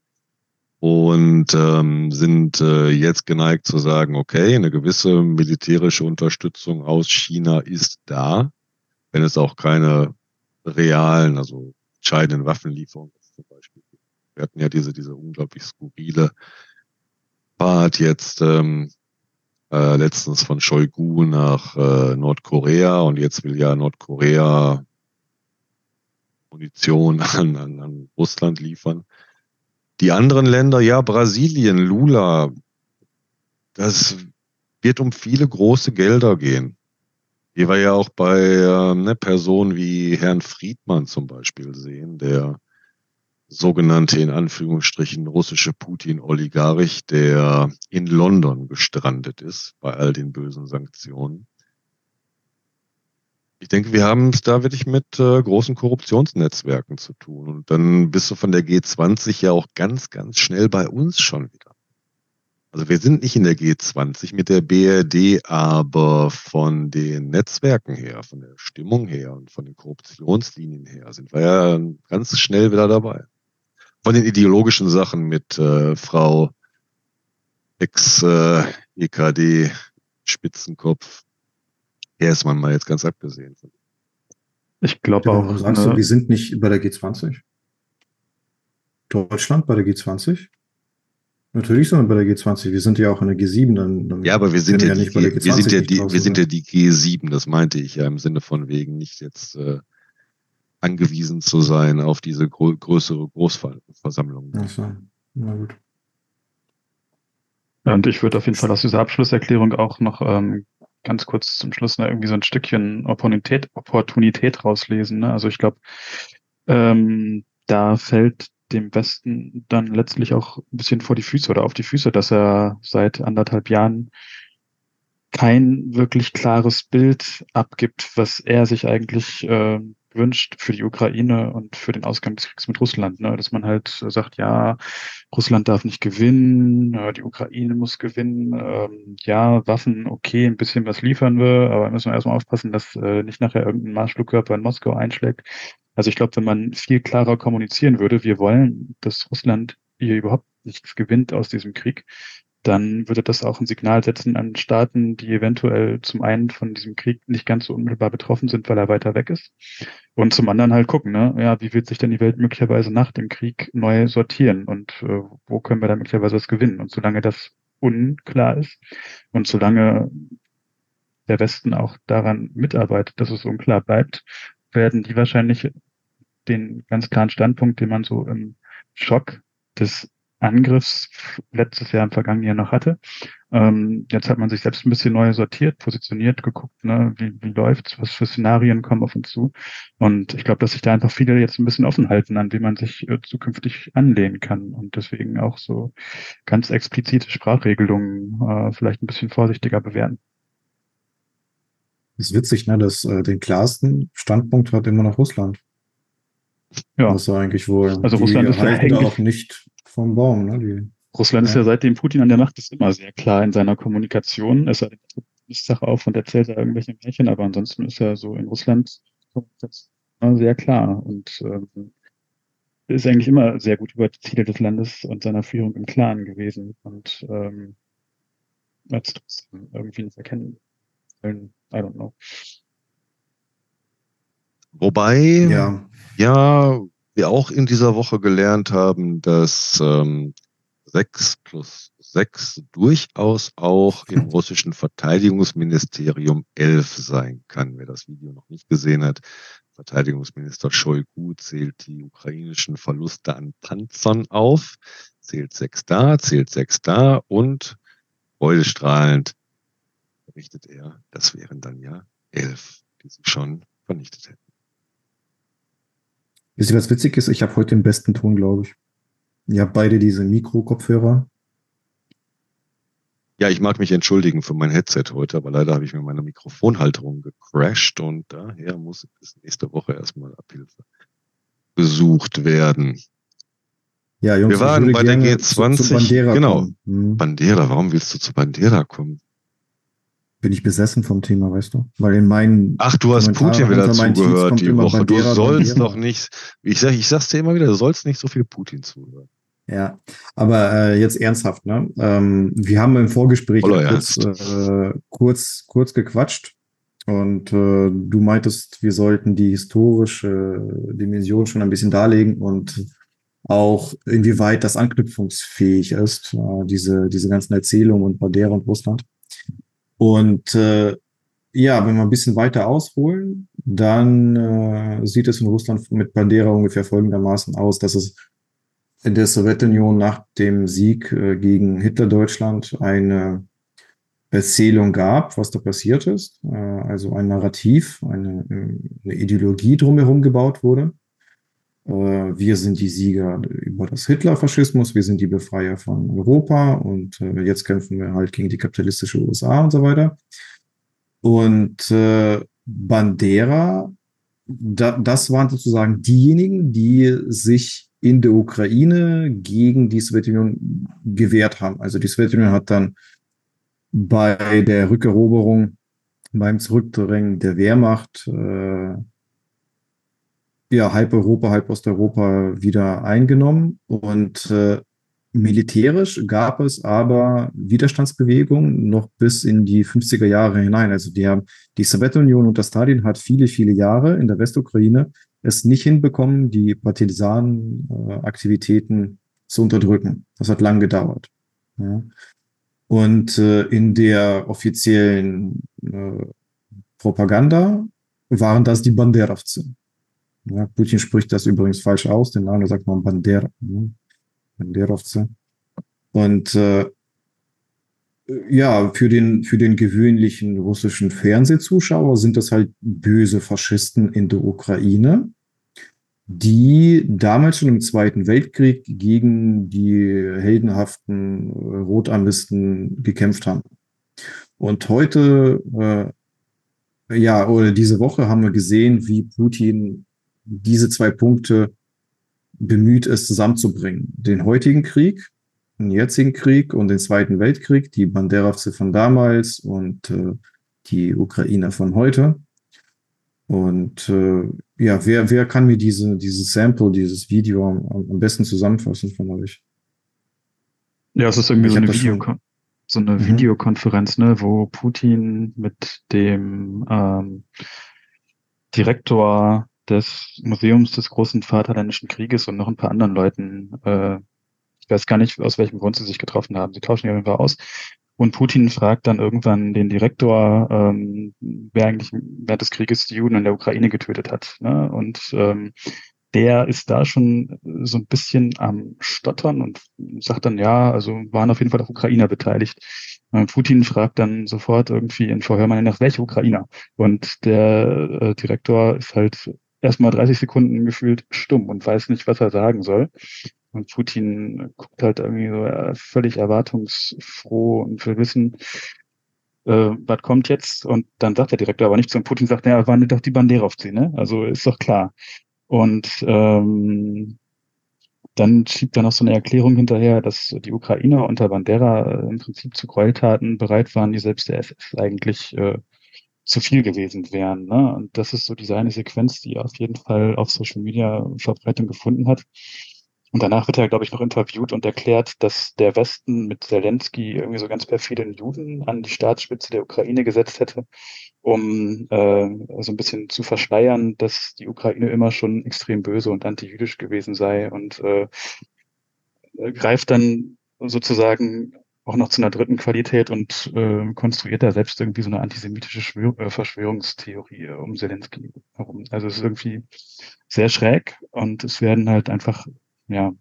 und ähm, sind äh, jetzt geneigt zu sagen, okay, eine gewisse militärische Unterstützung aus China ist da, wenn es auch keine realen, also entscheidenden Waffenlieferungen zum Beispiel. Wir hatten ja diese, diese unglaublich skurrile Fahrt jetzt ähm, äh, letztens von Shoigu nach äh, Nordkorea und jetzt will ja Nordkorea Munition an, an, an Russland liefern. Die anderen Länder, ja, Brasilien, Lula, das wird um viele große Gelder gehen. Wie wir ja auch bei äh, ne, Personen wie Herrn Friedmann zum Beispiel sehen, der sogenannte in Anführungsstrichen russische Putin-Oligarch, der in London gestrandet ist bei all den bösen Sanktionen. Ich denke, wir haben es da wirklich mit äh, großen Korruptionsnetzwerken zu tun. Und dann bist du von der G20 ja auch ganz, ganz schnell bei uns schon wieder. Also wir sind nicht in der G20 mit der BRD, aber von den Netzwerken her, von der Stimmung her und von den Korruptionslinien her sind wir ja ganz schnell wieder dabei. Von den ideologischen Sachen mit äh, Frau Ex-EKD, äh, Spitzenkopf, er ist man mal jetzt ganz abgesehen. Ich glaube auch. Warum sagst ne? du, wir sind nicht bei der G20? Deutschland bei der G20? Natürlich sind wir bei der G20. Wir sind ja auch in der G7. Dann, dann ja, aber wir sind ja, ja, nicht bei der G20. Wir sind ja, die, wir sind ja die G7. Das meinte ich ja im Sinne von wegen nicht jetzt äh, angewiesen zu sein auf diese grö größere Großversammlung. Ach so. Na gut. Und ich würde auf jeden Fall aus dieser Abschlusserklärung auch noch ähm, ganz kurz zum Schluss noch irgendwie so ein Stückchen Opportunität, Opportunität rauslesen. Ne? Also ich glaube, ähm, da fällt dem Westen dann letztlich auch ein bisschen vor die Füße oder auf die Füße, dass er seit anderthalb Jahren kein wirklich klares Bild abgibt, was er sich eigentlich äh, wünscht für die Ukraine und für den Ausgang des Kriegs mit Russland. Ne? Dass man halt sagt, ja, Russland darf nicht gewinnen, äh, die Ukraine muss gewinnen, ähm, ja, Waffen, okay, ein bisschen was liefern wir, aber müssen wir erstmal aufpassen, dass äh, nicht nachher irgendein Marschflugkörper in Moskau einschlägt. Also ich glaube, wenn man viel klarer kommunizieren würde, wir wollen, dass Russland hier überhaupt nichts gewinnt aus diesem Krieg, dann würde das auch ein Signal setzen an Staaten, die eventuell zum einen von diesem Krieg nicht ganz so unmittelbar betroffen sind, weil er weiter weg ist. Und zum anderen halt gucken, ne, ja, wie wird sich denn die Welt möglicherweise nach dem Krieg neu sortieren und äh, wo können wir da möglicherweise was gewinnen? Und solange das unklar ist und solange der Westen auch daran mitarbeitet, dass es unklar bleibt, werden die wahrscheinlich den ganz klaren Standpunkt, den man so im Schock des Angriffs letztes Jahr im vergangenen Jahr noch hatte. Ähm, jetzt hat man sich selbst ein bisschen neu sortiert, positioniert, geguckt, ne, wie, wie läuft's, was für Szenarien kommen auf uns zu. Und ich glaube, dass sich da einfach viele jetzt ein bisschen offen halten, an wie man sich äh, zukünftig anlehnen kann und deswegen auch so ganz explizite Sprachregelungen äh, vielleicht ein bisschen vorsichtiger bewerten. Das ist witzig, ne, dass äh, den klarsten Standpunkt hat immer noch Russland. Ja. Das eigentlich wohl. Also Russland ist ja eigentlich auch nicht vom Baum. Ne? Die, Russland ja. ist ja seitdem Putin an der Macht ist immer sehr klar in seiner Kommunikation. Es ist Sache auf und erzählt da irgendwelche Märchen, aber ansonsten ist er so in Russland sehr klar und ähm, ist eigentlich immer sehr gut über die Ziele des Landes und seiner Führung im Klaren gewesen und ähm, als trotzdem irgendwie nicht erkennen. I don't know. Wobei, ja. ja, wir auch in dieser Woche gelernt haben, dass ähm, 6 plus 6 durchaus auch im russischen Verteidigungsministerium 11 sein kann. Wer das Video noch nicht gesehen hat, Verteidigungsminister Shoigu zählt die ukrainischen Verluste an Panzern auf, zählt sechs da, zählt sechs da und freudestrahlend berichtet er, das wären dann ja elf, die sie schon vernichtet hätten. Wisst ihr, was witzig ist? Ich habe heute den besten Ton, glaube ich. Ihr habt beide diese Mikro-Kopfhörer. Ja, ich mag mich entschuldigen für mein Headset heute, aber leider habe ich mir meine Mikrofonhalterung gecrashed und daher muss bis nächste Woche erstmal Abhilfe besucht werden. Ja, Jungs, wir waren bei der G20. Zu, zu Bandera genau. Hm. Bandera, warum willst du zu Bandera kommen? Bin ich besessen vom Thema, weißt du? Weil in meinen Ach, du hast Putin wieder zugehört die Woche. Bandera, du sollst Bandera. doch nicht, ich sag, ich sag's dir immer wieder, du sollst nicht so viel Putin zuhören. Ja, aber äh, jetzt ernsthaft, ne? Ähm, wir haben im Vorgespräch kurz, äh, kurz, kurz gequatscht und äh, du meintest, wir sollten die historische Dimension schon ein bisschen darlegen und auch inwieweit das anknüpfungsfähig ist, äh, diese, diese ganzen Erzählungen und Bandera und Russland. Und äh, ja, wenn wir ein bisschen weiter ausholen, dann äh, sieht es in Russland mit Bandera ungefähr folgendermaßen aus, dass es in der Sowjetunion nach dem Sieg äh, gegen Hitler-Deutschland eine Erzählung gab, was da passiert ist, äh, also ein Narrativ, eine, eine Ideologie drumherum gebaut wurde. Äh, wir sind die Sieger über das Hitlerfaschismus, wir sind die Befreier von Europa und äh, jetzt kämpfen wir halt gegen die kapitalistische USA und so weiter. Und äh, Bandera, da, das waren sozusagen diejenigen, die sich in der Ukraine gegen die Sowjetunion gewehrt haben. Also die Sowjetunion hat dann bei der Rückeroberung, beim Zurückdrängen der Wehrmacht äh, ja, halb Europa, halb Osteuropa wieder eingenommen. Und äh, militärisch gab es aber Widerstandsbewegungen noch bis in die 50er Jahre hinein. Also die, die Sowjetunion unter Stalin hat viele, viele Jahre in der Westukraine es nicht hinbekommen, die Partisanaktivitäten äh, zu unterdrücken. Das hat lang gedauert. Ja. Und äh, in der offiziellen äh, Propaganda waren das die Banderovцы. Ja, Putin spricht das übrigens falsch aus, den Namen sagt man Bandera, ne? Banderovцы. Und äh, ja, für den, für den gewöhnlichen russischen Fernsehzuschauer sind das halt böse Faschisten in der Ukraine, die damals schon im Zweiten Weltkrieg gegen die heldenhaften äh, Rotarmisten gekämpft haben. Und heute, äh, ja, oder diese Woche haben wir gesehen, wie Putin diese zwei Punkte bemüht ist, zusammenzubringen. Den heutigen Krieg, den jetzigen Krieg und den Zweiten Weltkrieg, die Banderovцы von damals und äh, die Ukrainer von heute. Und äh, ja, wer, wer kann mir diese, dieses Sample, dieses Video am, am besten zusammenfassen von euch? Ja, es ist irgendwie ich so eine, Video so eine mhm. Videokonferenz, ne, wo Putin mit dem ähm, Direktor des Museums des großen Vaterländischen Krieges und noch ein paar anderen Leuten, äh, ich weiß gar nicht, aus welchem Grund sie sich getroffen haben. Sie tauschen ja jeden aus. Und Putin fragt dann irgendwann den Direktor, ähm, wer eigentlich während des Krieges die Juden in der Ukraine getötet hat. Ne? Und ähm, der ist da schon so ein bisschen am Stottern und sagt dann, ja, also waren auf jeden Fall auch Ukrainer beteiligt. Putin fragt dann sofort irgendwie in Vorhörmann nach welche Ukrainer. Und der äh, Direktor ist halt erstmal 30 Sekunden gefühlt stumm und weiß nicht, was er sagen soll. Und Putin guckt halt irgendwie so völlig erwartungsfroh und will wissen, äh, was kommt jetzt? Und dann sagt der Direktor aber nichts und Putin sagt, naja, waren doch die Bandera auf sie, ne? Also ist doch klar. Und ähm, dann schiebt er noch so eine Erklärung hinterher, dass die Ukrainer unter Bandera äh, im Prinzip zu Gräueltaten bereit waren, die selbst der SS eigentlich äh, zu viel gewesen wären. Ne? Und das ist so diese eine Sequenz, die auf jeden Fall auf Social Media Verbreitung gefunden hat. Und danach wird er, glaube ich, noch interviewt und erklärt, dass der Westen mit Zelensky irgendwie so ganz perfiden Juden an die Staatsspitze der Ukraine gesetzt hätte, um äh, so ein bisschen zu verschleiern, dass die Ukraine immer schon extrem böse und antijüdisch gewesen sei und äh, greift dann sozusagen auch noch zu einer dritten Qualität und äh, konstruiert da selbst irgendwie so eine antisemitische Schwör äh, Verschwörungstheorie um Zelensky herum. Also es ist irgendwie sehr schräg und es werden halt einfach, ja,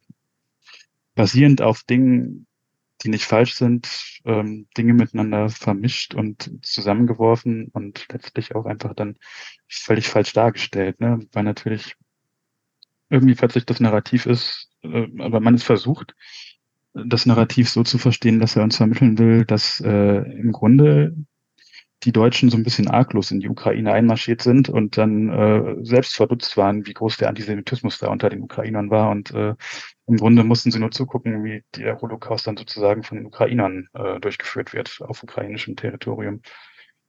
basierend auf Dingen, die nicht falsch sind, ähm, Dinge miteinander vermischt und zusammengeworfen und letztlich auch einfach dann völlig falsch dargestellt, ne? Weil natürlich irgendwie plötzlich das Narrativ ist, äh, aber man es versucht, das Narrativ so zu verstehen, dass er uns vermitteln will, dass äh, im Grunde die Deutschen so ein bisschen arglos in die Ukraine einmarschiert sind und dann äh, selbst verdutzt waren, wie groß der Antisemitismus da unter den Ukrainern war. Und äh, im Grunde mussten sie nur zugucken, wie der Holocaust dann sozusagen von den Ukrainern äh, durchgeführt wird auf ukrainischem Territorium.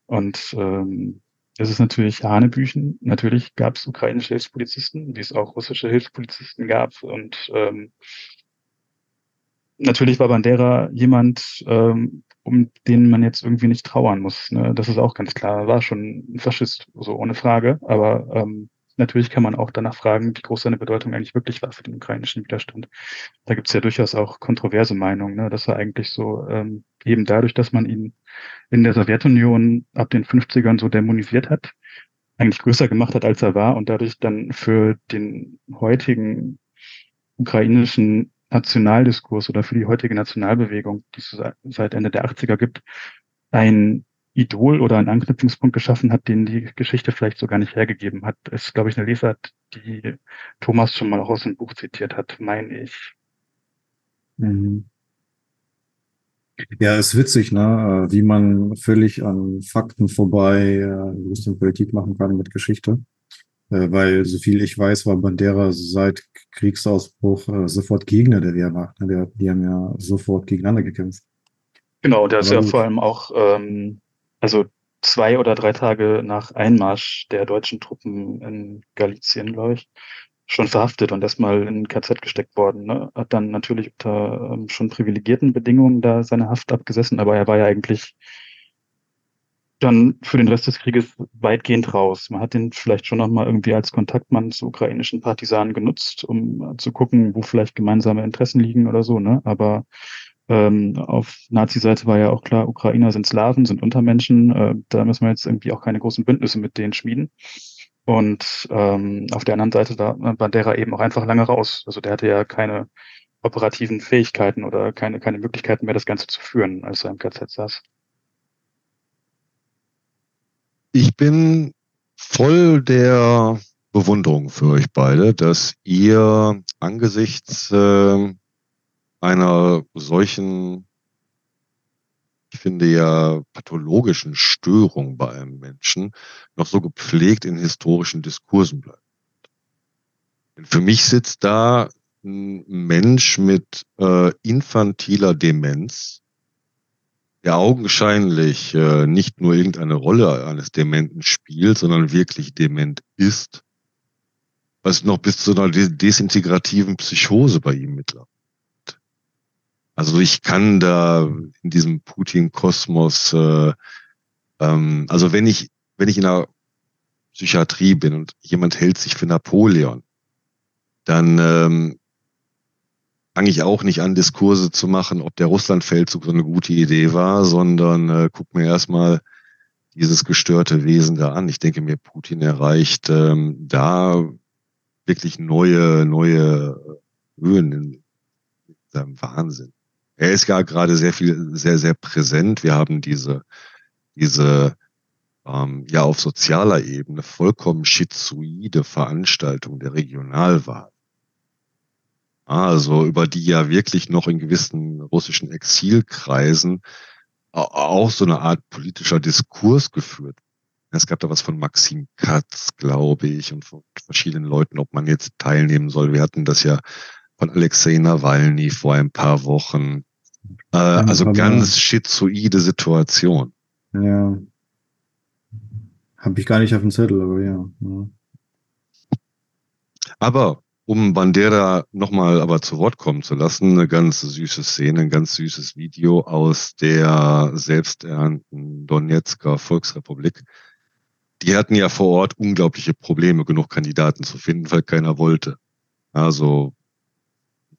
Und ähm, es ist natürlich Hanebüchen. Natürlich gab es ukrainische Hilfspolizisten, wie es auch russische Hilfspolizisten gab. Und ähm, natürlich war Bandera jemand, ähm, um den man jetzt irgendwie nicht trauern muss. Ne? Das ist auch ganz klar. War schon ein Faschist, so ohne Frage. Aber ähm, natürlich kann man auch danach fragen, wie groß seine Bedeutung eigentlich wirklich war für den ukrainischen Widerstand. Da gibt es ja durchaus auch kontroverse Meinungen, ne? dass er eigentlich so ähm, eben dadurch, dass man ihn in der Sowjetunion ab den 50ern so dämonisiert hat, eigentlich größer gemacht hat, als er war und dadurch dann für den heutigen ukrainischen Nationaldiskurs oder für die heutige Nationalbewegung, die es seit Ende der 80er gibt, ein Idol oder einen Anknüpfungspunkt geschaffen hat, den die Geschichte vielleicht so gar nicht hergegeben hat. Es ist, glaube ich, eine Lesart, die Thomas schon mal aus dem Buch zitiert hat, meine ich. Mhm. Ja, ist witzig, ne? wie man völlig an Fakten vorbei äh, Politik machen kann mit Geschichte. Äh, weil, so viel ich weiß, war Bandera seit Kriegsausbruch äh, sofort Gegner der Wehrmacht. Ne? Die haben ja sofort gegeneinander gekämpft. Genau, der ist ja vor allem auch, ähm, also zwei oder drei Tage nach Einmarsch der deutschen Truppen in Galizien, glaube ich, schon verhaftet und erstmal in KZ gesteckt worden. Ne? Hat dann natürlich unter ähm, schon privilegierten Bedingungen da seine Haft abgesessen, aber er war ja eigentlich dann für den Rest des Krieges weitgehend raus. Man hat den vielleicht schon nochmal irgendwie als Kontaktmann zu ukrainischen Partisanen genutzt, um zu gucken, wo vielleicht gemeinsame Interessen liegen oder so, ne? Aber ähm, auf Nazi-Seite war ja auch klar, Ukrainer sind Slaven, sind Untermenschen, äh, da müssen wir jetzt irgendwie auch keine großen Bündnisse mit denen schmieden. Und ähm, auf der anderen Seite war Bandera eben auch einfach lange raus. Also der hatte ja keine operativen Fähigkeiten oder keine, keine Möglichkeiten mehr, das Ganze zu führen, als er im KZ saß. Ich bin voll der Bewunderung für euch beide, dass ihr angesichts äh, einer solchen, ich finde ja, pathologischen Störung bei einem Menschen noch so gepflegt in historischen Diskursen bleibt. Denn für mich sitzt da ein Mensch mit äh, infantiler Demenz, der augenscheinlich äh, nicht nur irgendeine Rolle eines Dementen spielt, sondern wirklich dement ist, was noch bis zu einer desintegrativen Psychose bei ihm mittlerweile. Also ich kann da in diesem Putin-Kosmos, äh, ähm, also wenn ich, wenn ich in der Psychiatrie bin und jemand hält sich für Napoleon, dann ähm, fange ich auch nicht an, Diskurse zu machen, ob der Russlandfeldzug so eine gute Idee war, sondern äh, guck mir erstmal dieses gestörte Wesen da an. Ich denke mir, Putin erreicht ähm, da wirklich neue, neue Höhen in seinem Wahnsinn. Er ist ja gerade sehr viel, sehr, sehr präsent. Wir haben diese, diese ähm, ja auf sozialer Ebene vollkommen schizoide Veranstaltung der Regionalwahl also über die ja wirklich noch in gewissen russischen Exilkreisen auch so eine Art politischer Diskurs geführt. Es gab da was von Maxim Katz, glaube ich, und von verschiedenen Leuten, ob man jetzt teilnehmen soll. Wir hatten das ja von Alexei Nawalny vor ein paar Wochen. Äh, also ganz schizoide Situation. Ja. Habe ich gar nicht auf dem Zettel, aber ja. ja. Aber um Bandera nochmal aber zu Wort kommen zu lassen, eine ganz süße Szene, ein ganz süßes Video aus der selbsternannten Donetsker Volksrepublik. Die hatten ja vor Ort unglaubliche Probleme, genug Kandidaten zu finden, weil keiner wollte. Also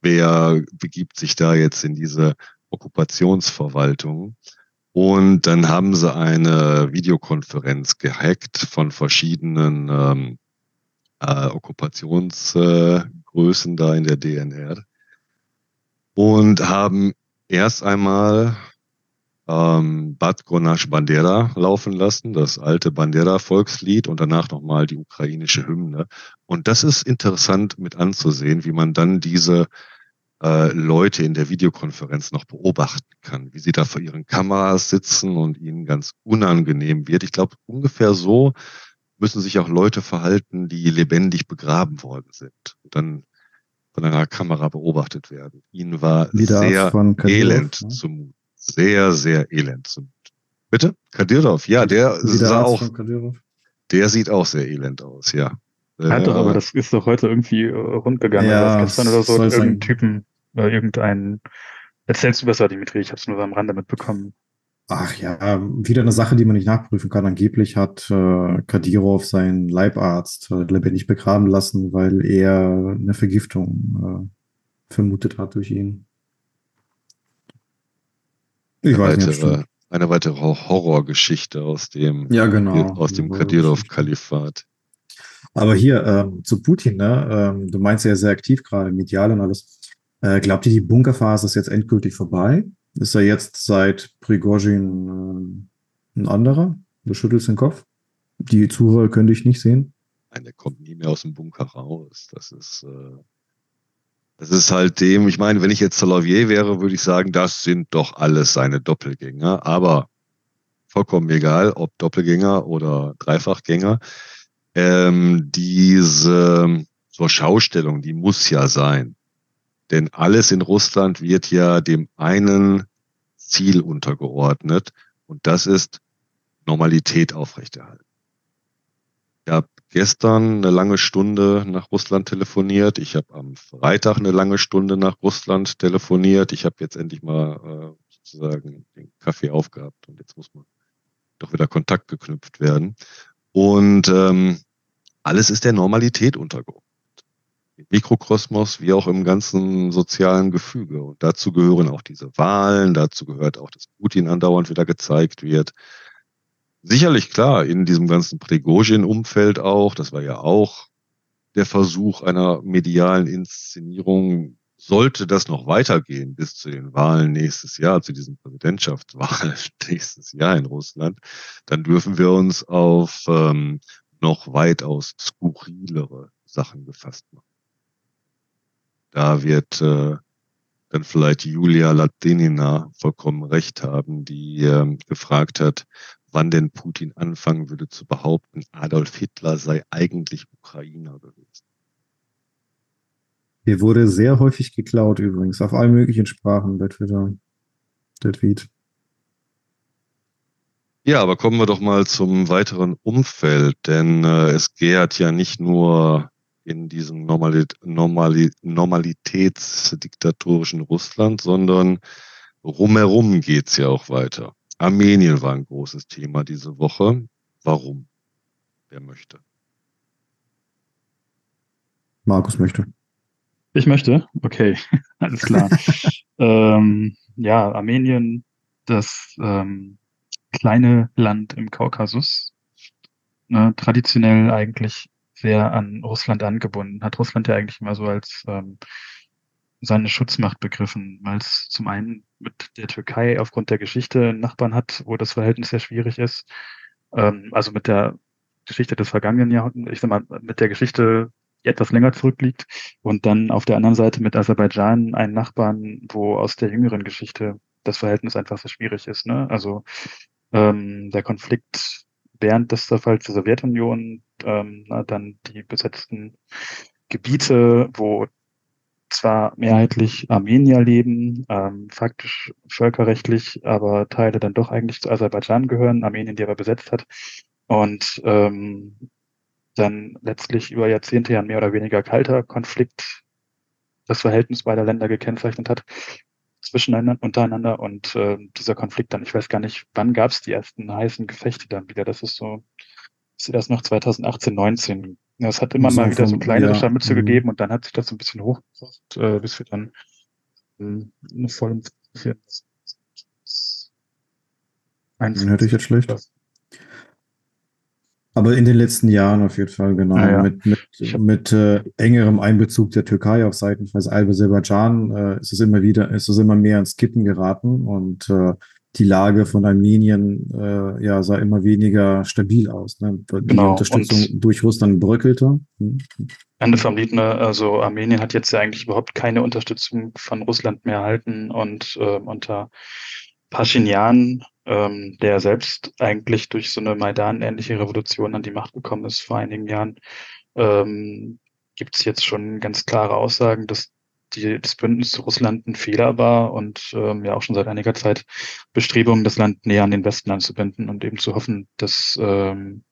wer begibt sich da jetzt in diese Okkupationsverwaltung? Und dann haben sie eine Videokonferenz gehackt von verschiedenen ähm, äh, Okkupationsgrößen da in der DNR und haben erst einmal ähm, Bad Gonash Bandera laufen lassen, das alte Bandera-Volkslied und danach nochmal die ukrainische Hymne. Und das ist interessant mit anzusehen, wie man dann diese äh, Leute in der Videokonferenz noch beobachten kann, wie sie da vor ihren Kameras sitzen und ihnen ganz unangenehm wird. Ich glaube, ungefähr so müssen sich auch Leute verhalten, die lebendig begraben worden sind und dann von einer Kamera beobachtet werden. Ihnen war Wieder sehr elend ne? zumut. Sehr, sehr elend zumut. Bitte? Kadyrov, ja, der Wieder sah auch, der sieht auch sehr elend aus, ja. Hat doch, aber das ist doch heute irgendwie äh, rundgegangen, ja, gestern oder so, irgendein Typen, äh, irgendein, erzählst du besser, Dimitri, ich hab's nur am Rande mitbekommen. Ach ja, wieder eine Sache, die man nicht nachprüfen kann. Angeblich hat äh, Kadirov seinen Leibarzt äh, lebendig begraben lassen, weil er eine Vergiftung äh, vermutet hat durch ihn. Ich eine weiß weitere, nicht. Eine weitere Horrorgeschichte aus dem, ja, genau. aus dem Kadirov-Kalifat. Aber hier ähm, zu Putin, ne? Ähm, du meinst ja sehr aktiv gerade, medial und alles. Äh, glaubt ihr, die Bunkerphase ist jetzt endgültig vorbei? Ist er jetzt seit Prigozhin äh, ein anderer? Du schüttelst den Kopf. Die Zuhörer könnte ich nicht sehen. Nein, der kommt nie mehr aus dem Bunker raus. Das ist, äh, das ist halt dem, ich meine, wenn ich jetzt Solovier wäre, würde ich sagen, das sind doch alles seine Doppelgänger. Aber vollkommen egal, ob Doppelgänger oder Dreifachgänger. Ähm, diese zur Schaustellung, die muss ja sein. Denn alles in Russland wird ja dem einen Ziel untergeordnet und das ist Normalität aufrechterhalten. Ich habe gestern eine lange Stunde nach Russland telefoniert. Ich habe am Freitag eine lange Stunde nach Russland telefoniert. Ich habe jetzt endlich mal äh, sozusagen den Kaffee aufgehabt und jetzt muss man doch wieder Kontakt geknüpft werden. Und ähm, alles ist der Normalität untergeordnet. Mikrokosmos wie auch im ganzen sozialen Gefüge. Und dazu gehören auch diese Wahlen, dazu gehört auch, dass Putin andauernd wieder gezeigt wird. Sicherlich klar, in diesem ganzen Prigozhin-Umfeld auch, das war ja auch der Versuch einer medialen Inszenierung, sollte das noch weitergehen bis zu den Wahlen nächstes Jahr, zu diesen Präsidentschaftswahlen nächstes Jahr in Russland, dann dürfen wir uns auf ähm, noch weitaus skurrilere Sachen gefasst machen. Da wird äh, dann vielleicht Julia Latinina vollkommen recht haben, die äh, gefragt hat, wann denn Putin anfangen würde zu behaupten, Adolf Hitler sei eigentlich Ukrainer gewesen. Hier wurde sehr häufig geklaut übrigens, auf allen möglichen Sprachen bei Twitter, der Tweet. Ja, aber kommen wir doch mal zum weiteren Umfeld, denn äh, es gärt ja nicht nur in diesem Normali Normali normalitätsdiktatorischen Russland, sondern rumherum geht's ja auch weiter. Armenien war ein großes Thema diese Woche. Warum? Wer möchte? Markus möchte. Ich möchte? Okay, alles klar. ähm, ja, Armenien, das ähm, kleine Land im Kaukasus, ne, traditionell eigentlich sehr an Russland angebunden, hat Russland ja eigentlich immer so als ähm, seine Schutzmacht begriffen, weil es zum einen mit der Türkei aufgrund der Geschichte Nachbarn hat, wo das Verhältnis sehr schwierig ist. Ähm, also mit der Geschichte des vergangenen Jahrhunderts, ich sag mal, mit der Geschichte die etwas länger zurückliegt und dann auf der anderen Seite mit Aserbaidschan einen Nachbarn, wo aus der jüngeren Geschichte das Verhältnis einfach so schwierig ist. Ne? Also ähm, der Konflikt während des Zerfalls der Sowjetunion, ähm, na, dann die besetzten Gebiete, wo zwar mehrheitlich Armenier leben, ähm, faktisch völkerrechtlich, aber Teile dann doch eigentlich zu Aserbaidschan gehören, Armenien, die aber besetzt hat. Und ähm, dann letztlich über Jahrzehnte ja mehr oder weniger kalter Konflikt das Verhältnis beider Länder gekennzeichnet hat zwischeneinander untereinander und äh, dieser Konflikt dann, ich weiß gar nicht, wann gab es die ersten heißen Gefechte dann wieder. Das ist so, ist erst noch 2018, 19. Ja, es hat immer mal wieder so kleine ja, Scharmütze mhm. gegeben und dann hat sich das so ein bisschen hochgebracht, äh, bis wir dann äh, eine volle Den hörte ich jetzt schlecht. Aber in den letzten Jahren auf jeden Fall, genau. Ja, ja. Mit, mit, mit äh, engerem Einbezug der Türkei auf Seiten von Aserbaidschan äh, ist es immer wieder, ist es immer mehr ins Kippen geraten und äh, die Lage von Armenien äh, ja, sah immer weniger stabil aus. Ne? Die genau. Unterstützung und durch Russland bröckelte. Hm. Ende vom Lied, ne? also Armenien hat jetzt ja eigentlich überhaupt keine Unterstützung von Russland mehr erhalten und äh, unter Pashinyan ähm, der selbst eigentlich durch so eine Maidan-ähnliche Revolution an die Macht gekommen ist vor einigen Jahren, ähm, gibt es jetzt schon ganz klare Aussagen, dass die, das Bündnis zu Russland ein Fehler war und ähm, ja auch schon seit einiger Zeit Bestrebungen, das Land näher an den Westen anzubinden und eben zu hoffen, dass ähm,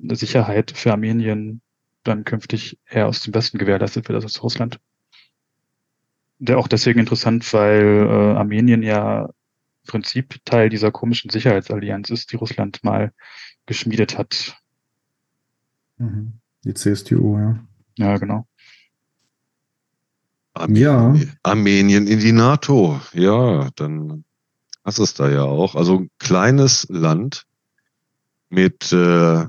eine Sicherheit für Armenien dann künftig eher aus dem Westen gewährleistet wird als aus Russland. Der auch deswegen interessant, weil äh, Armenien ja Prinzip Teil dieser komischen Sicherheitsallianz ist, die Russland mal geschmiedet hat. Mhm. Die CSTO, ja. Ja, genau. Armenien, ja. Armenien in die NATO. Ja, dann hast du es da ja auch. Also kleines Land mit äh,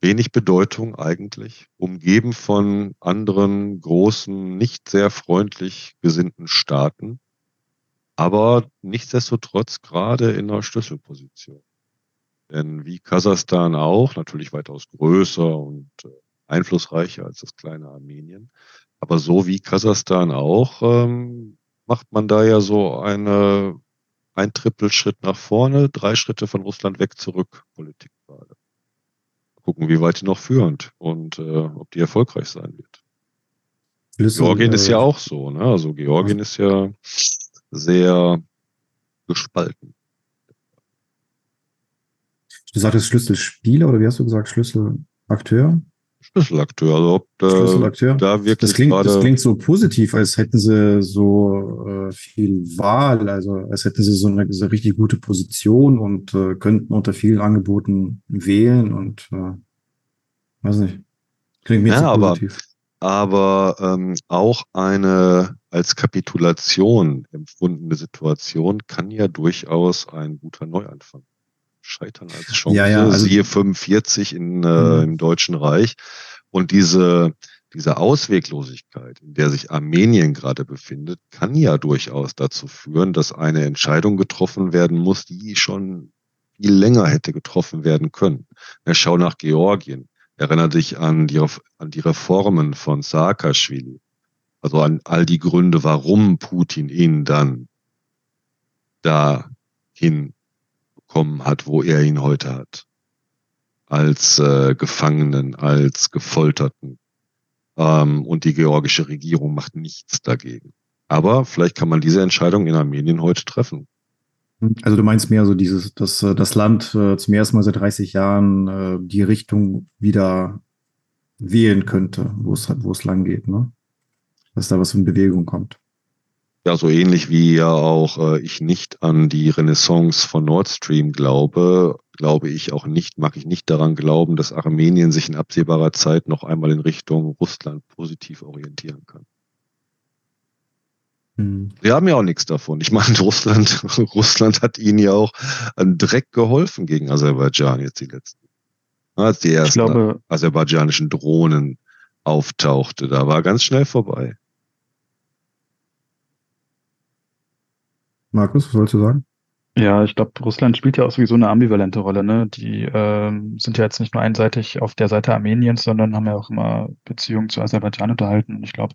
wenig Bedeutung eigentlich, umgeben von anderen großen, nicht sehr freundlich gesinnten Staaten aber nichtsdestotrotz gerade in einer Schlüsselposition. Denn wie Kasachstan auch, natürlich weitaus größer und äh, einflussreicher als das kleine Armenien, aber so wie Kasachstan auch, ähm, macht man da ja so eine ein Trippelschritt nach vorne, drei Schritte von Russland weg zurück, Politik gerade. Gucken, wie weit die noch führend und äh, ob die erfolgreich sein wird. Georgien ist ja auch so, ne? Also Georgien ist ja sehr gespalten. Du sagtest Schlüsselspieler oder wie hast du gesagt, Schlüsselakteur? Schlüsselakteur, also ob da, Schlüsselakteur. da wirklich das klingt, das klingt so positiv, als hätten sie so äh, viel Wahl, also als hätten sie so eine, so eine richtig gute Position und äh, könnten unter vielen Angeboten wählen und äh, weiß nicht. Klingt mir ja, so positiv. Aber, ähm, auch eine als Kapitulation empfundene Situation kann ja durchaus ein guter Neuanfang. Scheitern als Chance, ja, ja, also, siehe 45 in, äh, mhm. im Deutschen Reich. Und diese diese Ausweglosigkeit, in der sich Armenien gerade befindet, kann ja durchaus dazu führen, dass eine Entscheidung getroffen werden muss, die schon viel länger hätte getroffen werden können. Ja, schau nach Georgien. Erinnere dich an die, an die Reformen von Saakashvili. Also an all die Gründe, warum Putin ihn dann dahin bekommen hat, wo er ihn heute hat. Als äh, Gefangenen, als Gefolterten. Ähm, und die georgische Regierung macht nichts dagegen. Aber vielleicht kann man diese Entscheidung in Armenien heute treffen. Also du meinst mehr so dieses, dass äh, das Land äh, zum ersten Mal seit 30 Jahren äh, die Richtung wieder wählen könnte, wo es wo es lang geht, ne? Dass da was in Bewegung kommt. Ja, so ähnlich wie ja auch äh, ich nicht an die Renaissance von Nord Stream glaube, glaube ich auch nicht, mag ich nicht daran glauben, dass Armenien sich in absehbarer Zeit noch einmal in Richtung Russland positiv orientieren kann. Hm. Sie haben ja auch nichts davon. Ich meine, Russland, Russland hat ihnen ja auch einen Dreck geholfen gegen Aserbaidschan jetzt die letzten. Als die ersten glaube, aserbaidschanischen Drohnen auftauchte, da war ganz schnell vorbei. Markus, was sollst du sagen? Ja, ich glaube, Russland spielt ja auch sowieso eine ambivalente Rolle. Ne? Die äh, sind ja jetzt nicht nur einseitig auf der Seite Armeniens, sondern haben ja auch immer Beziehungen zu Aserbaidschan unterhalten. Und ich glaube,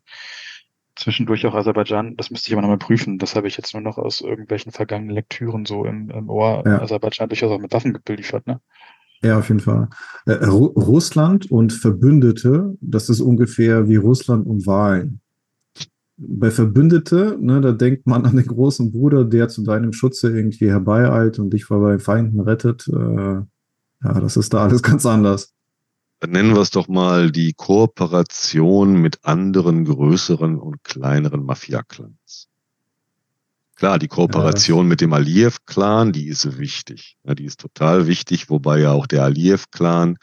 zwischendurch auch Aserbaidschan, das müsste ich aber nochmal prüfen. Das habe ich jetzt nur noch aus irgendwelchen vergangenen Lektüren so im, im Ohr. Ja. Aserbaidschan durchaus auch mit Waffen beliefert, ne? Ja, auf jeden Fall. Äh, Russland und Verbündete, das ist ungefähr wie Russland und Wahlen bei Verbündete, ne, da denkt man an den großen Bruder, der zu deinem Schutze irgendwie herbeieilt und dich vor bei Feinden rettet. Äh, ja, das ist da alles ganz anders. Dann nennen wir es doch mal die Kooperation mit anderen größeren und kleineren Mafia-Clans. Klar, die Kooperation ja, mit dem Aliyev-Clan, die ist wichtig. Ja, die ist total wichtig, wobei ja auch der Aliyev-Clan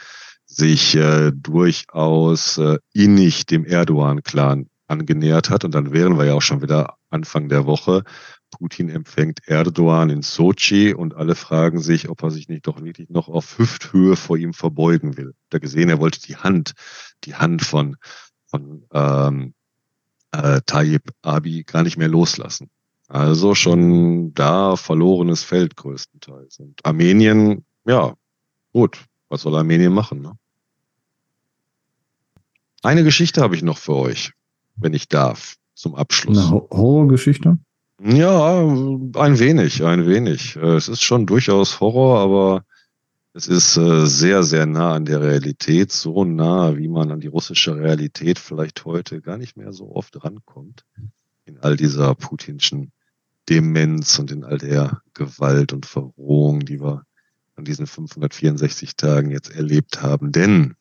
sich äh, durchaus äh, innig dem Erdogan-Clan angenähert hat. Und dann wären wir ja auch schon wieder Anfang der Woche. Putin empfängt Erdogan in Sochi und alle fragen sich, ob er sich nicht doch wirklich noch auf Hüfthöhe vor ihm verbeugen will. Da gesehen, er wollte die Hand, die Hand von, von ähm, äh, Tayyip Abi gar nicht mehr loslassen. Also schon da verlorenes Feld größtenteils. Und Armenien, ja, gut, was soll Armenien machen? Ne? Eine Geschichte habe ich noch für euch wenn ich darf, zum Abschluss. Eine Horrorgeschichte? Ja, ein wenig, ein wenig. Äh, es ist schon durchaus Horror, aber es ist äh, sehr, sehr nah an der Realität, so nah, wie man an die russische Realität vielleicht heute gar nicht mehr so oft rankommt. In all dieser putinschen Demenz und in all der Gewalt und Verrohung, die wir an diesen 564 Tagen jetzt erlebt haben. Denn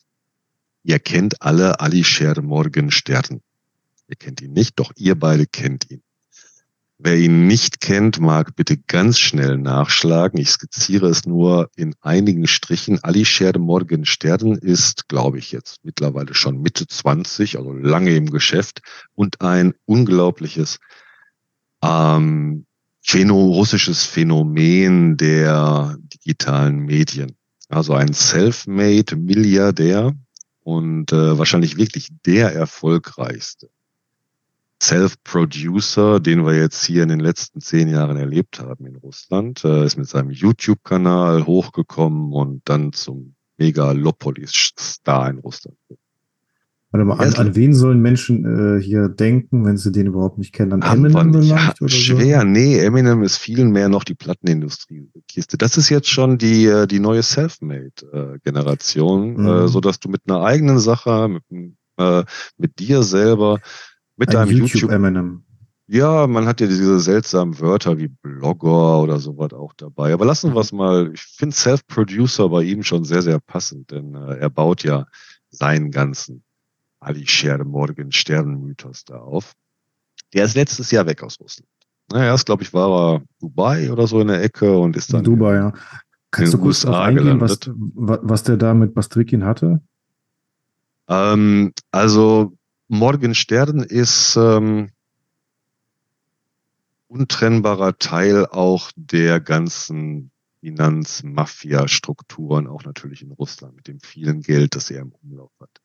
ihr kennt alle Alisher Morgenstern. Ihr kennt ihn nicht, doch ihr beide kennt ihn. Wer ihn nicht kennt, mag bitte ganz schnell nachschlagen. Ich skizziere es nur in einigen Strichen. Alisher Morgenstern ist, glaube ich, jetzt mittlerweile schon Mitte 20, also lange im Geschäft und ein unglaubliches ähm, Phäno russisches Phänomen der digitalen Medien. Also ein self-made Milliardär und äh, wahrscheinlich wirklich der erfolgreichste Self-Producer, den wir jetzt hier in den letzten zehn Jahren erlebt haben in Russland, äh, ist mit seinem YouTube-Kanal hochgekommen und dann zum Megalopolis-Star in Russland. Warte mal, an, an, wen sollen Menschen äh, hier denken, wenn sie den überhaupt nicht kennen? An Eminem vielleicht? Ja, schwer, so? nee, Eminem ist viel mehr noch die Plattenindustrie-Kiste. Das ist jetzt schon die, äh, die neue Selfmade-Generation, mhm. äh, so dass du mit einer eigenen Sache, mit, äh, mit dir selber mit Ein deinem YouTube, YouTube Eminem. Ja, man hat ja diese seltsamen Wörter wie Blogger oder sowas auch dabei. Aber lassen wir es mal. Ich finde Self-Producer bei ihm schon sehr, sehr passend, denn äh, er baut ja seinen ganzen Ali Sher Morgan Sternenmythos da auf. Der ist letztes Jahr weg aus Russland. Naja, erst, glaube ich, war er Dubai oder so in der Ecke und ist dann. Dubai, ja. Kannst du kurz eingehen, was, was der da mit Bastrikin hatte? Ähm, also Morgenstern ist ähm, untrennbarer Teil auch der ganzen Finanz-Mafia-Strukturen, auch natürlich in Russland, mit dem vielen Geld, das er im Umlauf hat.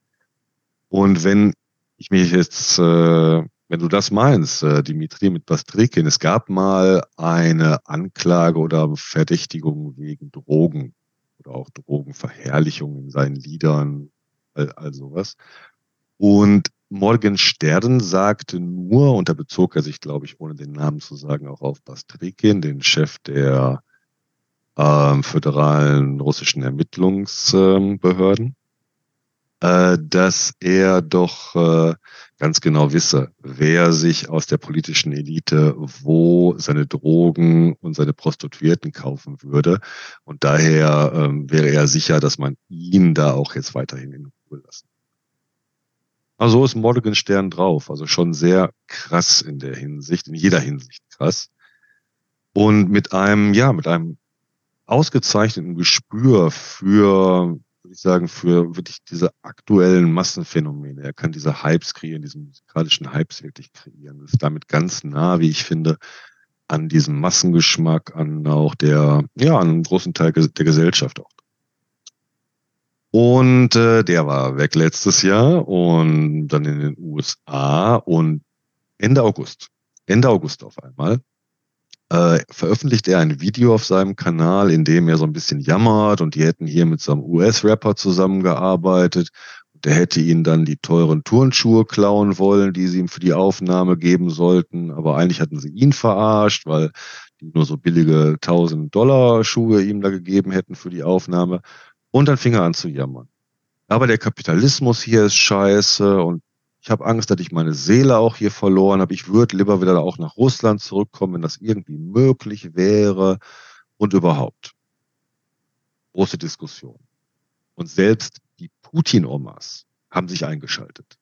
Und wenn ich mich jetzt, äh, wenn du das meinst, äh, Dimitri mit Bastrikin, es gab mal eine Anklage oder Verdächtigung wegen Drogen oder auch Drogenverherrlichung in seinen Liedern, all, all sowas. Und Morgenstern sagte nur, und da bezog er sich, glaube ich, ohne den Namen zu sagen, auch auf Bastrikin, den Chef der äh, föderalen russischen Ermittlungsbehörden, äh, dass er doch äh, ganz genau wisse, wer sich aus der politischen Elite wo seine Drogen und seine Prostituierten kaufen würde. Und daher ähm, wäre er sicher, dass man ihn da auch jetzt weiterhin in Ruhe lassen. Also ist Morgenstern drauf. Also schon sehr krass in der Hinsicht, in jeder Hinsicht krass. Und mit einem, ja, mit einem ausgezeichneten Gespür für, würde ich sagen, für wirklich diese aktuellen Massenphänomene. Er kann diese Hypes kreieren, diese musikalischen Hypes wirklich kreieren. Das ist damit ganz nah, wie ich finde, an diesem Massengeschmack, an auch der, ja, an einem großen Teil der Gesellschaft auch. Und äh, der war weg letztes Jahr und dann in den USA und Ende August, Ende August auf einmal, äh, veröffentlicht er ein Video auf seinem Kanal, in dem er so ein bisschen jammert und die hätten hier mit so einem US-Rapper zusammengearbeitet. Der hätte ihnen dann die teuren Turnschuhe klauen wollen, die sie ihm für die Aufnahme geben sollten. Aber eigentlich hatten sie ihn verarscht, weil die nur so billige 1000 Dollar Schuhe ihm da gegeben hätten für die Aufnahme. Und dann fing er an zu jammern. Aber der Kapitalismus hier ist scheiße und ich habe Angst, dass ich meine Seele auch hier verloren habe. Ich würde lieber wieder auch nach Russland zurückkommen, wenn das irgendwie möglich wäre und überhaupt. Große Diskussion. Und selbst die Putin-Omas haben sich eingeschaltet.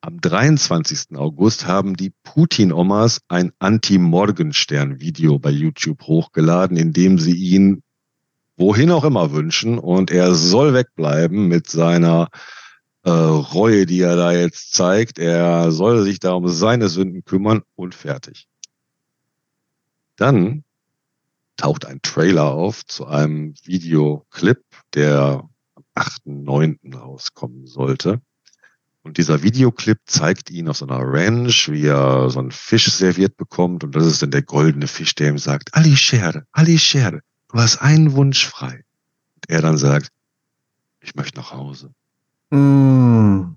Am 23. August haben die Putin-Omas ein Anti-Morgenstern-Video bei YouTube hochgeladen, in dem sie ihn wohin auch immer wünschen und er soll wegbleiben mit seiner äh, Reue, die er da jetzt zeigt. Er soll sich da um seine Sünden kümmern und fertig. Dann taucht ein Trailer auf zu einem Videoclip, der am 8.9. rauskommen sollte. Und dieser Videoclip zeigt ihn auf so einer Ranch, wie er so einen Fisch serviert bekommt. Und das ist dann der goldene Fisch, der ihm sagt, Ali Shere, Ali Shere, du hast einen Wunsch frei. Und er dann sagt, ich möchte nach Hause. Mm.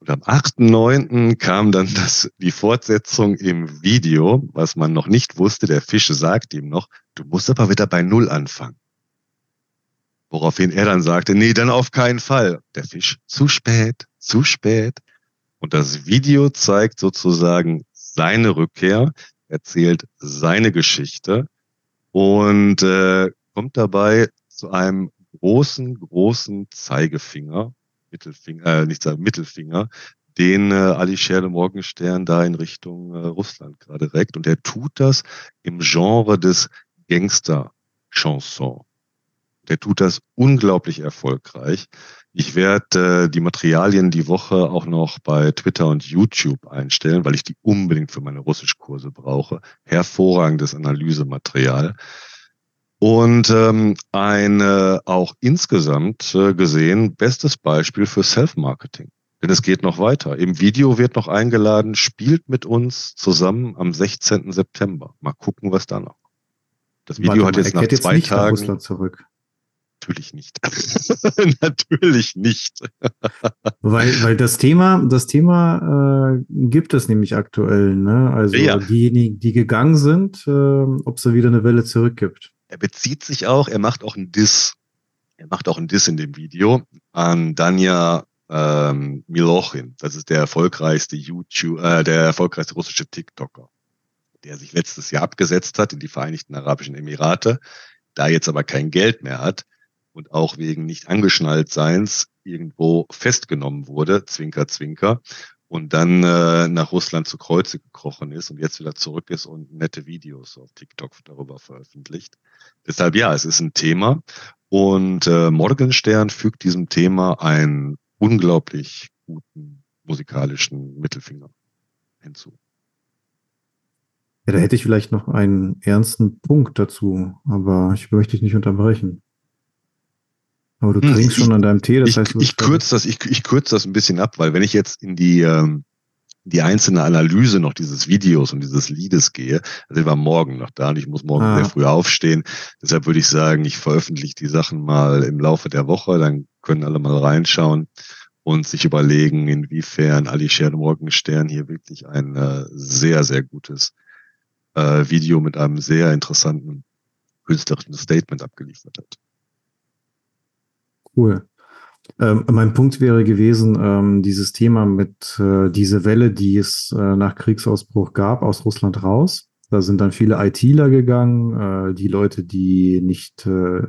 Und am 8.9. kam dann das, die Fortsetzung im Video, was man noch nicht wusste. Der Fisch sagt ihm noch, du musst aber wieder bei Null anfangen. Woraufhin er dann sagte, nee, dann auf keinen Fall. Der Fisch, zu spät, zu spät. Und das Video zeigt sozusagen seine Rückkehr, erzählt seine Geschichte und äh, kommt dabei zu einem großen, großen Zeigefinger, Mittelfinger, äh, nicht sagen, Mittelfinger, den äh, Alisher Morgenstern da in Richtung äh, Russland gerade reckt. Und er tut das im Genre des Gangster-Chanson. Der tut das unglaublich erfolgreich. Ich werde äh, die Materialien die Woche auch noch bei Twitter und YouTube einstellen, weil ich die unbedingt für meine Russischkurse brauche. Hervorragendes Analysematerial. Und ähm, ein äh, auch insgesamt äh, gesehen bestes Beispiel für Self-Marketing. Denn es geht noch weiter. Im Video wird noch eingeladen, spielt mit uns zusammen am 16. September. Mal gucken, was da noch. Das Video Warte, hat jetzt nach zwei Tagen. Natürlich nicht. Natürlich nicht. weil, weil das Thema, das Thema äh, gibt es nämlich aktuell, ne? Also ja. diejenigen, die gegangen sind, äh, ob es da wieder eine Welle zurückgibt. Er bezieht sich auch, er macht auch einen Diss. Er macht auch einen Diss in dem Video an Danja ähm, Milochin. Das ist der erfolgreichste YouTube, äh, der erfolgreichste russische TikToker, der sich letztes Jahr abgesetzt hat in die Vereinigten Arabischen Emirate, da jetzt aber kein Geld mehr hat und auch wegen nicht angeschnallt Seins irgendwo festgenommen wurde, Zwinker, Zwinker, und dann äh, nach Russland zu Kreuze gekrochen ist und jetzt wieder zurück ist und nette Videos auf TikTok darüber veröffentlicht. Deshalb ja, es ist ein Thema und äh, Morgenstern fügt diesem Thema einen unglaublich guten musikalischen Mittelfinger hinzu. Ja, da hätte ich vielleicht noch einen ernsten Punkt dazu, aber ich möchte dich nicht unterbrechen. Aber du hm, trinkst hm, schon an deinem Tee, das ich, heißt, ich kürze das, ich, ich kürze das ein bisschen ab, weil wenn ich jetzt in die ähm, die einzelne Analyse noch dieses Videos und dieses Liedes gehe, sind wir morgen noch da und ich muss morgen ah. sehr früh aufstehen. Deshalb würde ich sagen, ich veröffentliche die Sachen mal im Laufe der Woche, dann können alle mal reinschauen und sich überlegen, inwiefern Ali Morgenstern hier wirklich ein äh, sehr, sehr gutes äh, Video mit einem sehr interessanten künstlerischen Statement abgeliefert hat. Cool. Ähm, mein Punkt wäre gewesen, ähm, dieses Thema mit äh, diese Welle, die es äh, nach Kriegsausbruch gab, aus Russland raus. Da sind dann viele ITler gegangen, äh, die Leute, die nicht äh,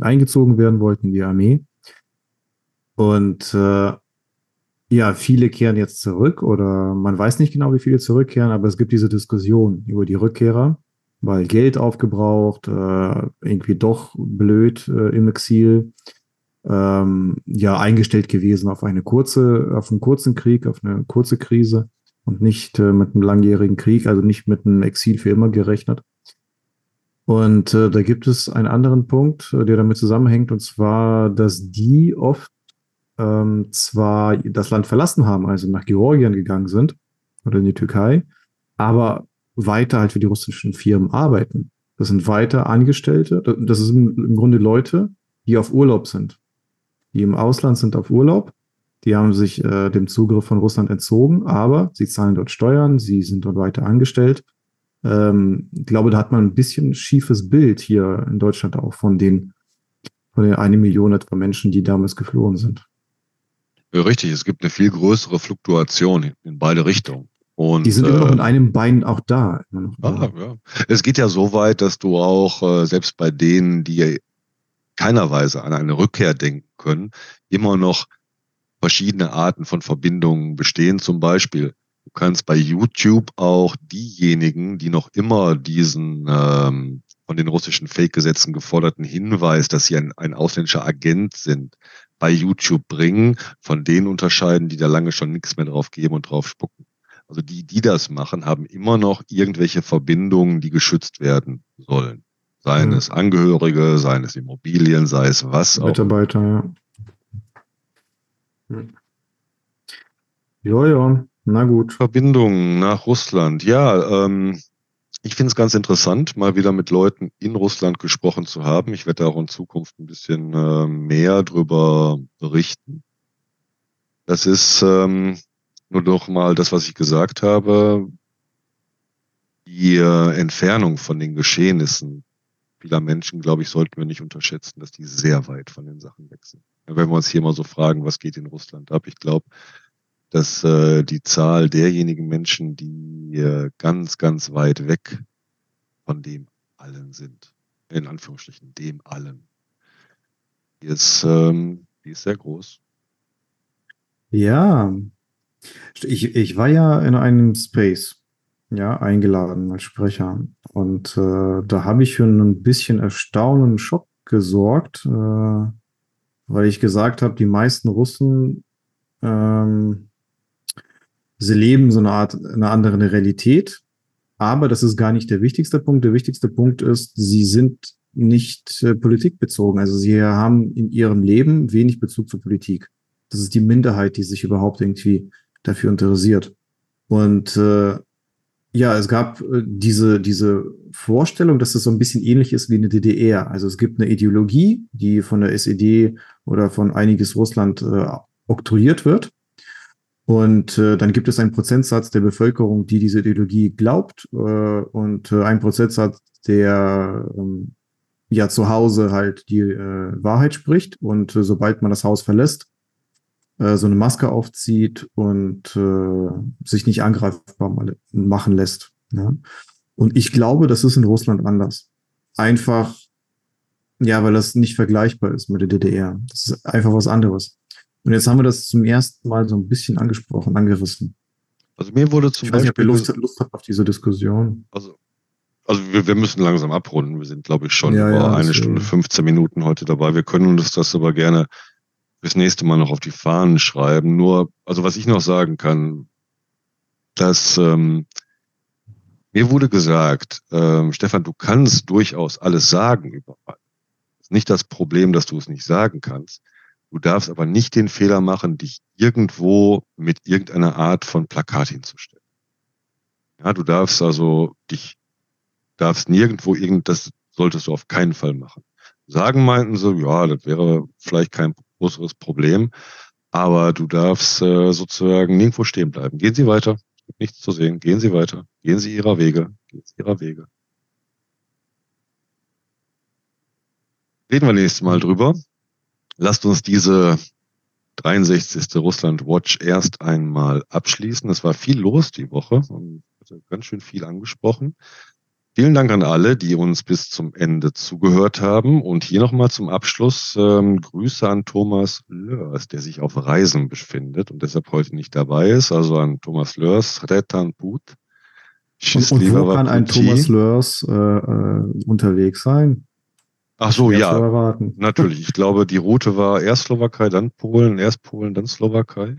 eingezogen werden wollten in die Armee. Und äh, ja, viele kehren jetzt zurück oder man weiß nicht genau, wie viele zurückkehren, aber es gibt diese Diskussion über die Rückkehrer, weil Geld aufgebraucht, äh, irgendwie doch blöd äh, im Exil, ähm, ja, eingestellt gewesen auf eine kurze, auf einen kurzen Krieg, auf eine kurze Krise und nicht äh, mit einem langjährigen Krieg, also nicht mit einem Exil für immer gerechnet. Und äh, da gibt es einen anderen Punkt, äh, der damit zusammenhängt, und zwar, dass die oft ähm, zwar das Land verlassen haben, also nach Georgien gegangen sind oder in die Türkei, aber weiter halt für die russischen Firmen arbeiten. Das sind weiter Angestellte. Das sind im Grunde Leute, die auf Urlaub sind. Die im Ausland sind auf Urlaub. Die haben sich äh, dem Zugriff von Russland entzogen, aber sie zahlen dort Steuern, sie sind dort weiter angestellt. Ähm, ich glaube, da hat man ein bisschen schiefes Bild hier in Deutschland auch von den, von den eine Million etwa Menschen, die damals geflohen sind. Ja, richtig, es gibt eine viel größere Fluktuation in beide Richtungen. Und, die sind äh, immer noch mit einem Bein auch da. Ah, ja. Es geht ja so weit, dass du auch äh, selbst bei denen, die keiner Weise an eine Rückkehr denken können, immer noch verschiedene Arten von Verbindungen bestehen. Zum Beispiel, du kannst bei YouTube auch diejenigen, die noch immer diesen ähm, von den russischen Fake-Gesetzen geforderten Hinweis, dass sie ein, ein ausländischer Agent sind, bei YouTube bringen, von denen unterscheiden, die da lange schon nichts mehr drauf geben und drauf spucken. Also die, die das machen, haben immer noch irgendwelche Verbindungen, die geschützt werden sollen. Seien es Angehörige, seien es Immobilien, sei es was Mitarbeiter, auch. Mitarbeiter, ja. Ja, ja, na gut. Verbindungen nach Russland. Ja, ähm, ich finde es ganz interessant, mal wieder mit Leuten in Russland gesprochen zu haben. Ich werde auch in Zukunft ein bisschen äh, mehr drüber berichten. Das ist ähm, nur noch mal das, was ich gesagt habe. Die äh, Entfernung von den Geschehnissen vieler Menschen, glaube ich, sollten wir nicht unterschätzen, dass die sehr weit von den Sachen weg sind. Wenn wir uns hier mal so fragen, was geht in Russland ab, ich glaube, dass äh, die Zahl derjenigen Menschen, die äh, ganz, ganz weit weg von dem allen sind, in Anführungsstrichen dem allen, die ist, ähm, die ist sehr groß. Ja, ich, ich war ja in einem Space, ja, eingeladen als Sprecher. Und äh, da habe ich für ein bisschen Erstaunen und Schock gesorgt, äh, weil ich gesagt habe, die meisten Russen ähm, sie leben so eine Art, eine andere Realität. Aber das ist gar nicht der wichtigste Punkt. Der wichtigste Punkt ist, sie sind nicht äh, politikbezogen. Also sie haben in ihrem Leben wenig Bezug zur Politik. Das ist die Minderheit, die sich überhaupt irgendwie dafür interessiert. Und äh, ja, es gab äh, diese, diese Vorstellung, dass es so ein bisschen ähnlich ist wie eine DDR. Also es gibt eine Ideologie, die von der SED oder von einiges Russland äh, oktroyiert wird. Und äh, dann gibt es einen Prozentsatz der Bevölkerung, die diese Ideologie glaubt äh, und äh, einen Prozentsatz, der ähm, ja zu Hause halt die äh, Wahrheit spricht und äh, sobald man das Haus verlässt, äh, so eine Maske aufzieht und äh, sich nicht angreifbar machen lässt. Ja? Und ich glaube, das ist in Russland anders. Einfach, ja, weil das nicht vergleichbar ist mit der DDR. Das ist einfach was anderes. Und jetzt haben wir das zum ersten Mal so ein bisschen angesprochen, angerissen. Also mir wurde zum ich Beispiel... Weiß nicht, ob ihr Lust, Lust habt auf diese Diskussion. Also, also wir, wir müssen langsam abrunden. Wir sind, glaube ich, schon ja, über ja, eine Stunde, 15 Minuten heute dabei. Wir können uns das aber gerne fürs nächste Mal noch auf die Fahnen schreiben. Nur, also was ich noch sagen kann, dass ähm, mir wurde gesagt, ähm, Stefan, du kannst durchaus alles sagen über nicht das Problem, dass du es nicht sagen kannst. Du darfst aber nicht den Fehler machen, dich irgendwo mit irgendeiner Art von Plakat hinzustellen. Ja, du darfst also dich, darfst nirgendwo irgend, das solltest du auf keinen Fall machen. Sagen meinten sie, ja, das wäre vielleicht kein größeres Problem, aber du darfst äh, sozusagen nirgendwo stehen bleiben. Gehen Sie weiter, nichts zu sehen. Gehen Sie weiter, gehen Sie Ihrer Wege, gehen Sie Ihrer Wege. Reden wir nächstes Mal drüber. Lasst uns diese 63. Russland Watch erst einmal abschließen. Es war viel los die Woche und ganz schön viel angesprochen. Vielen Dank an alle, die uns bis zum Ende zugehört haben. Und hier nochmal zum Abschluss ähm, Grüße an Thomas Lörs, der sich auf Reisen befindet und deshalb heute nicht dabei ist. Also an Thomas Lörs, Retan Put. Und, und wo kann ein Thomas Lörs äh, äh, unterwegs sein? Ach so, ja. Natürlich. Ich glaube, die Route war erst Slowakei, dann Polen, erst Polen, dann Slowakei.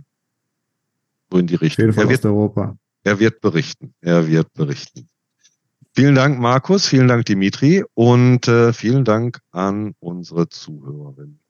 So in die Richtung. Er wird, Europa. Er wird berichten. Er wird berichten. Vielen Dank, Markus. Vielen Dank, Dimitri. Und äh, vielen Dank an unsere Zuhörerinnen.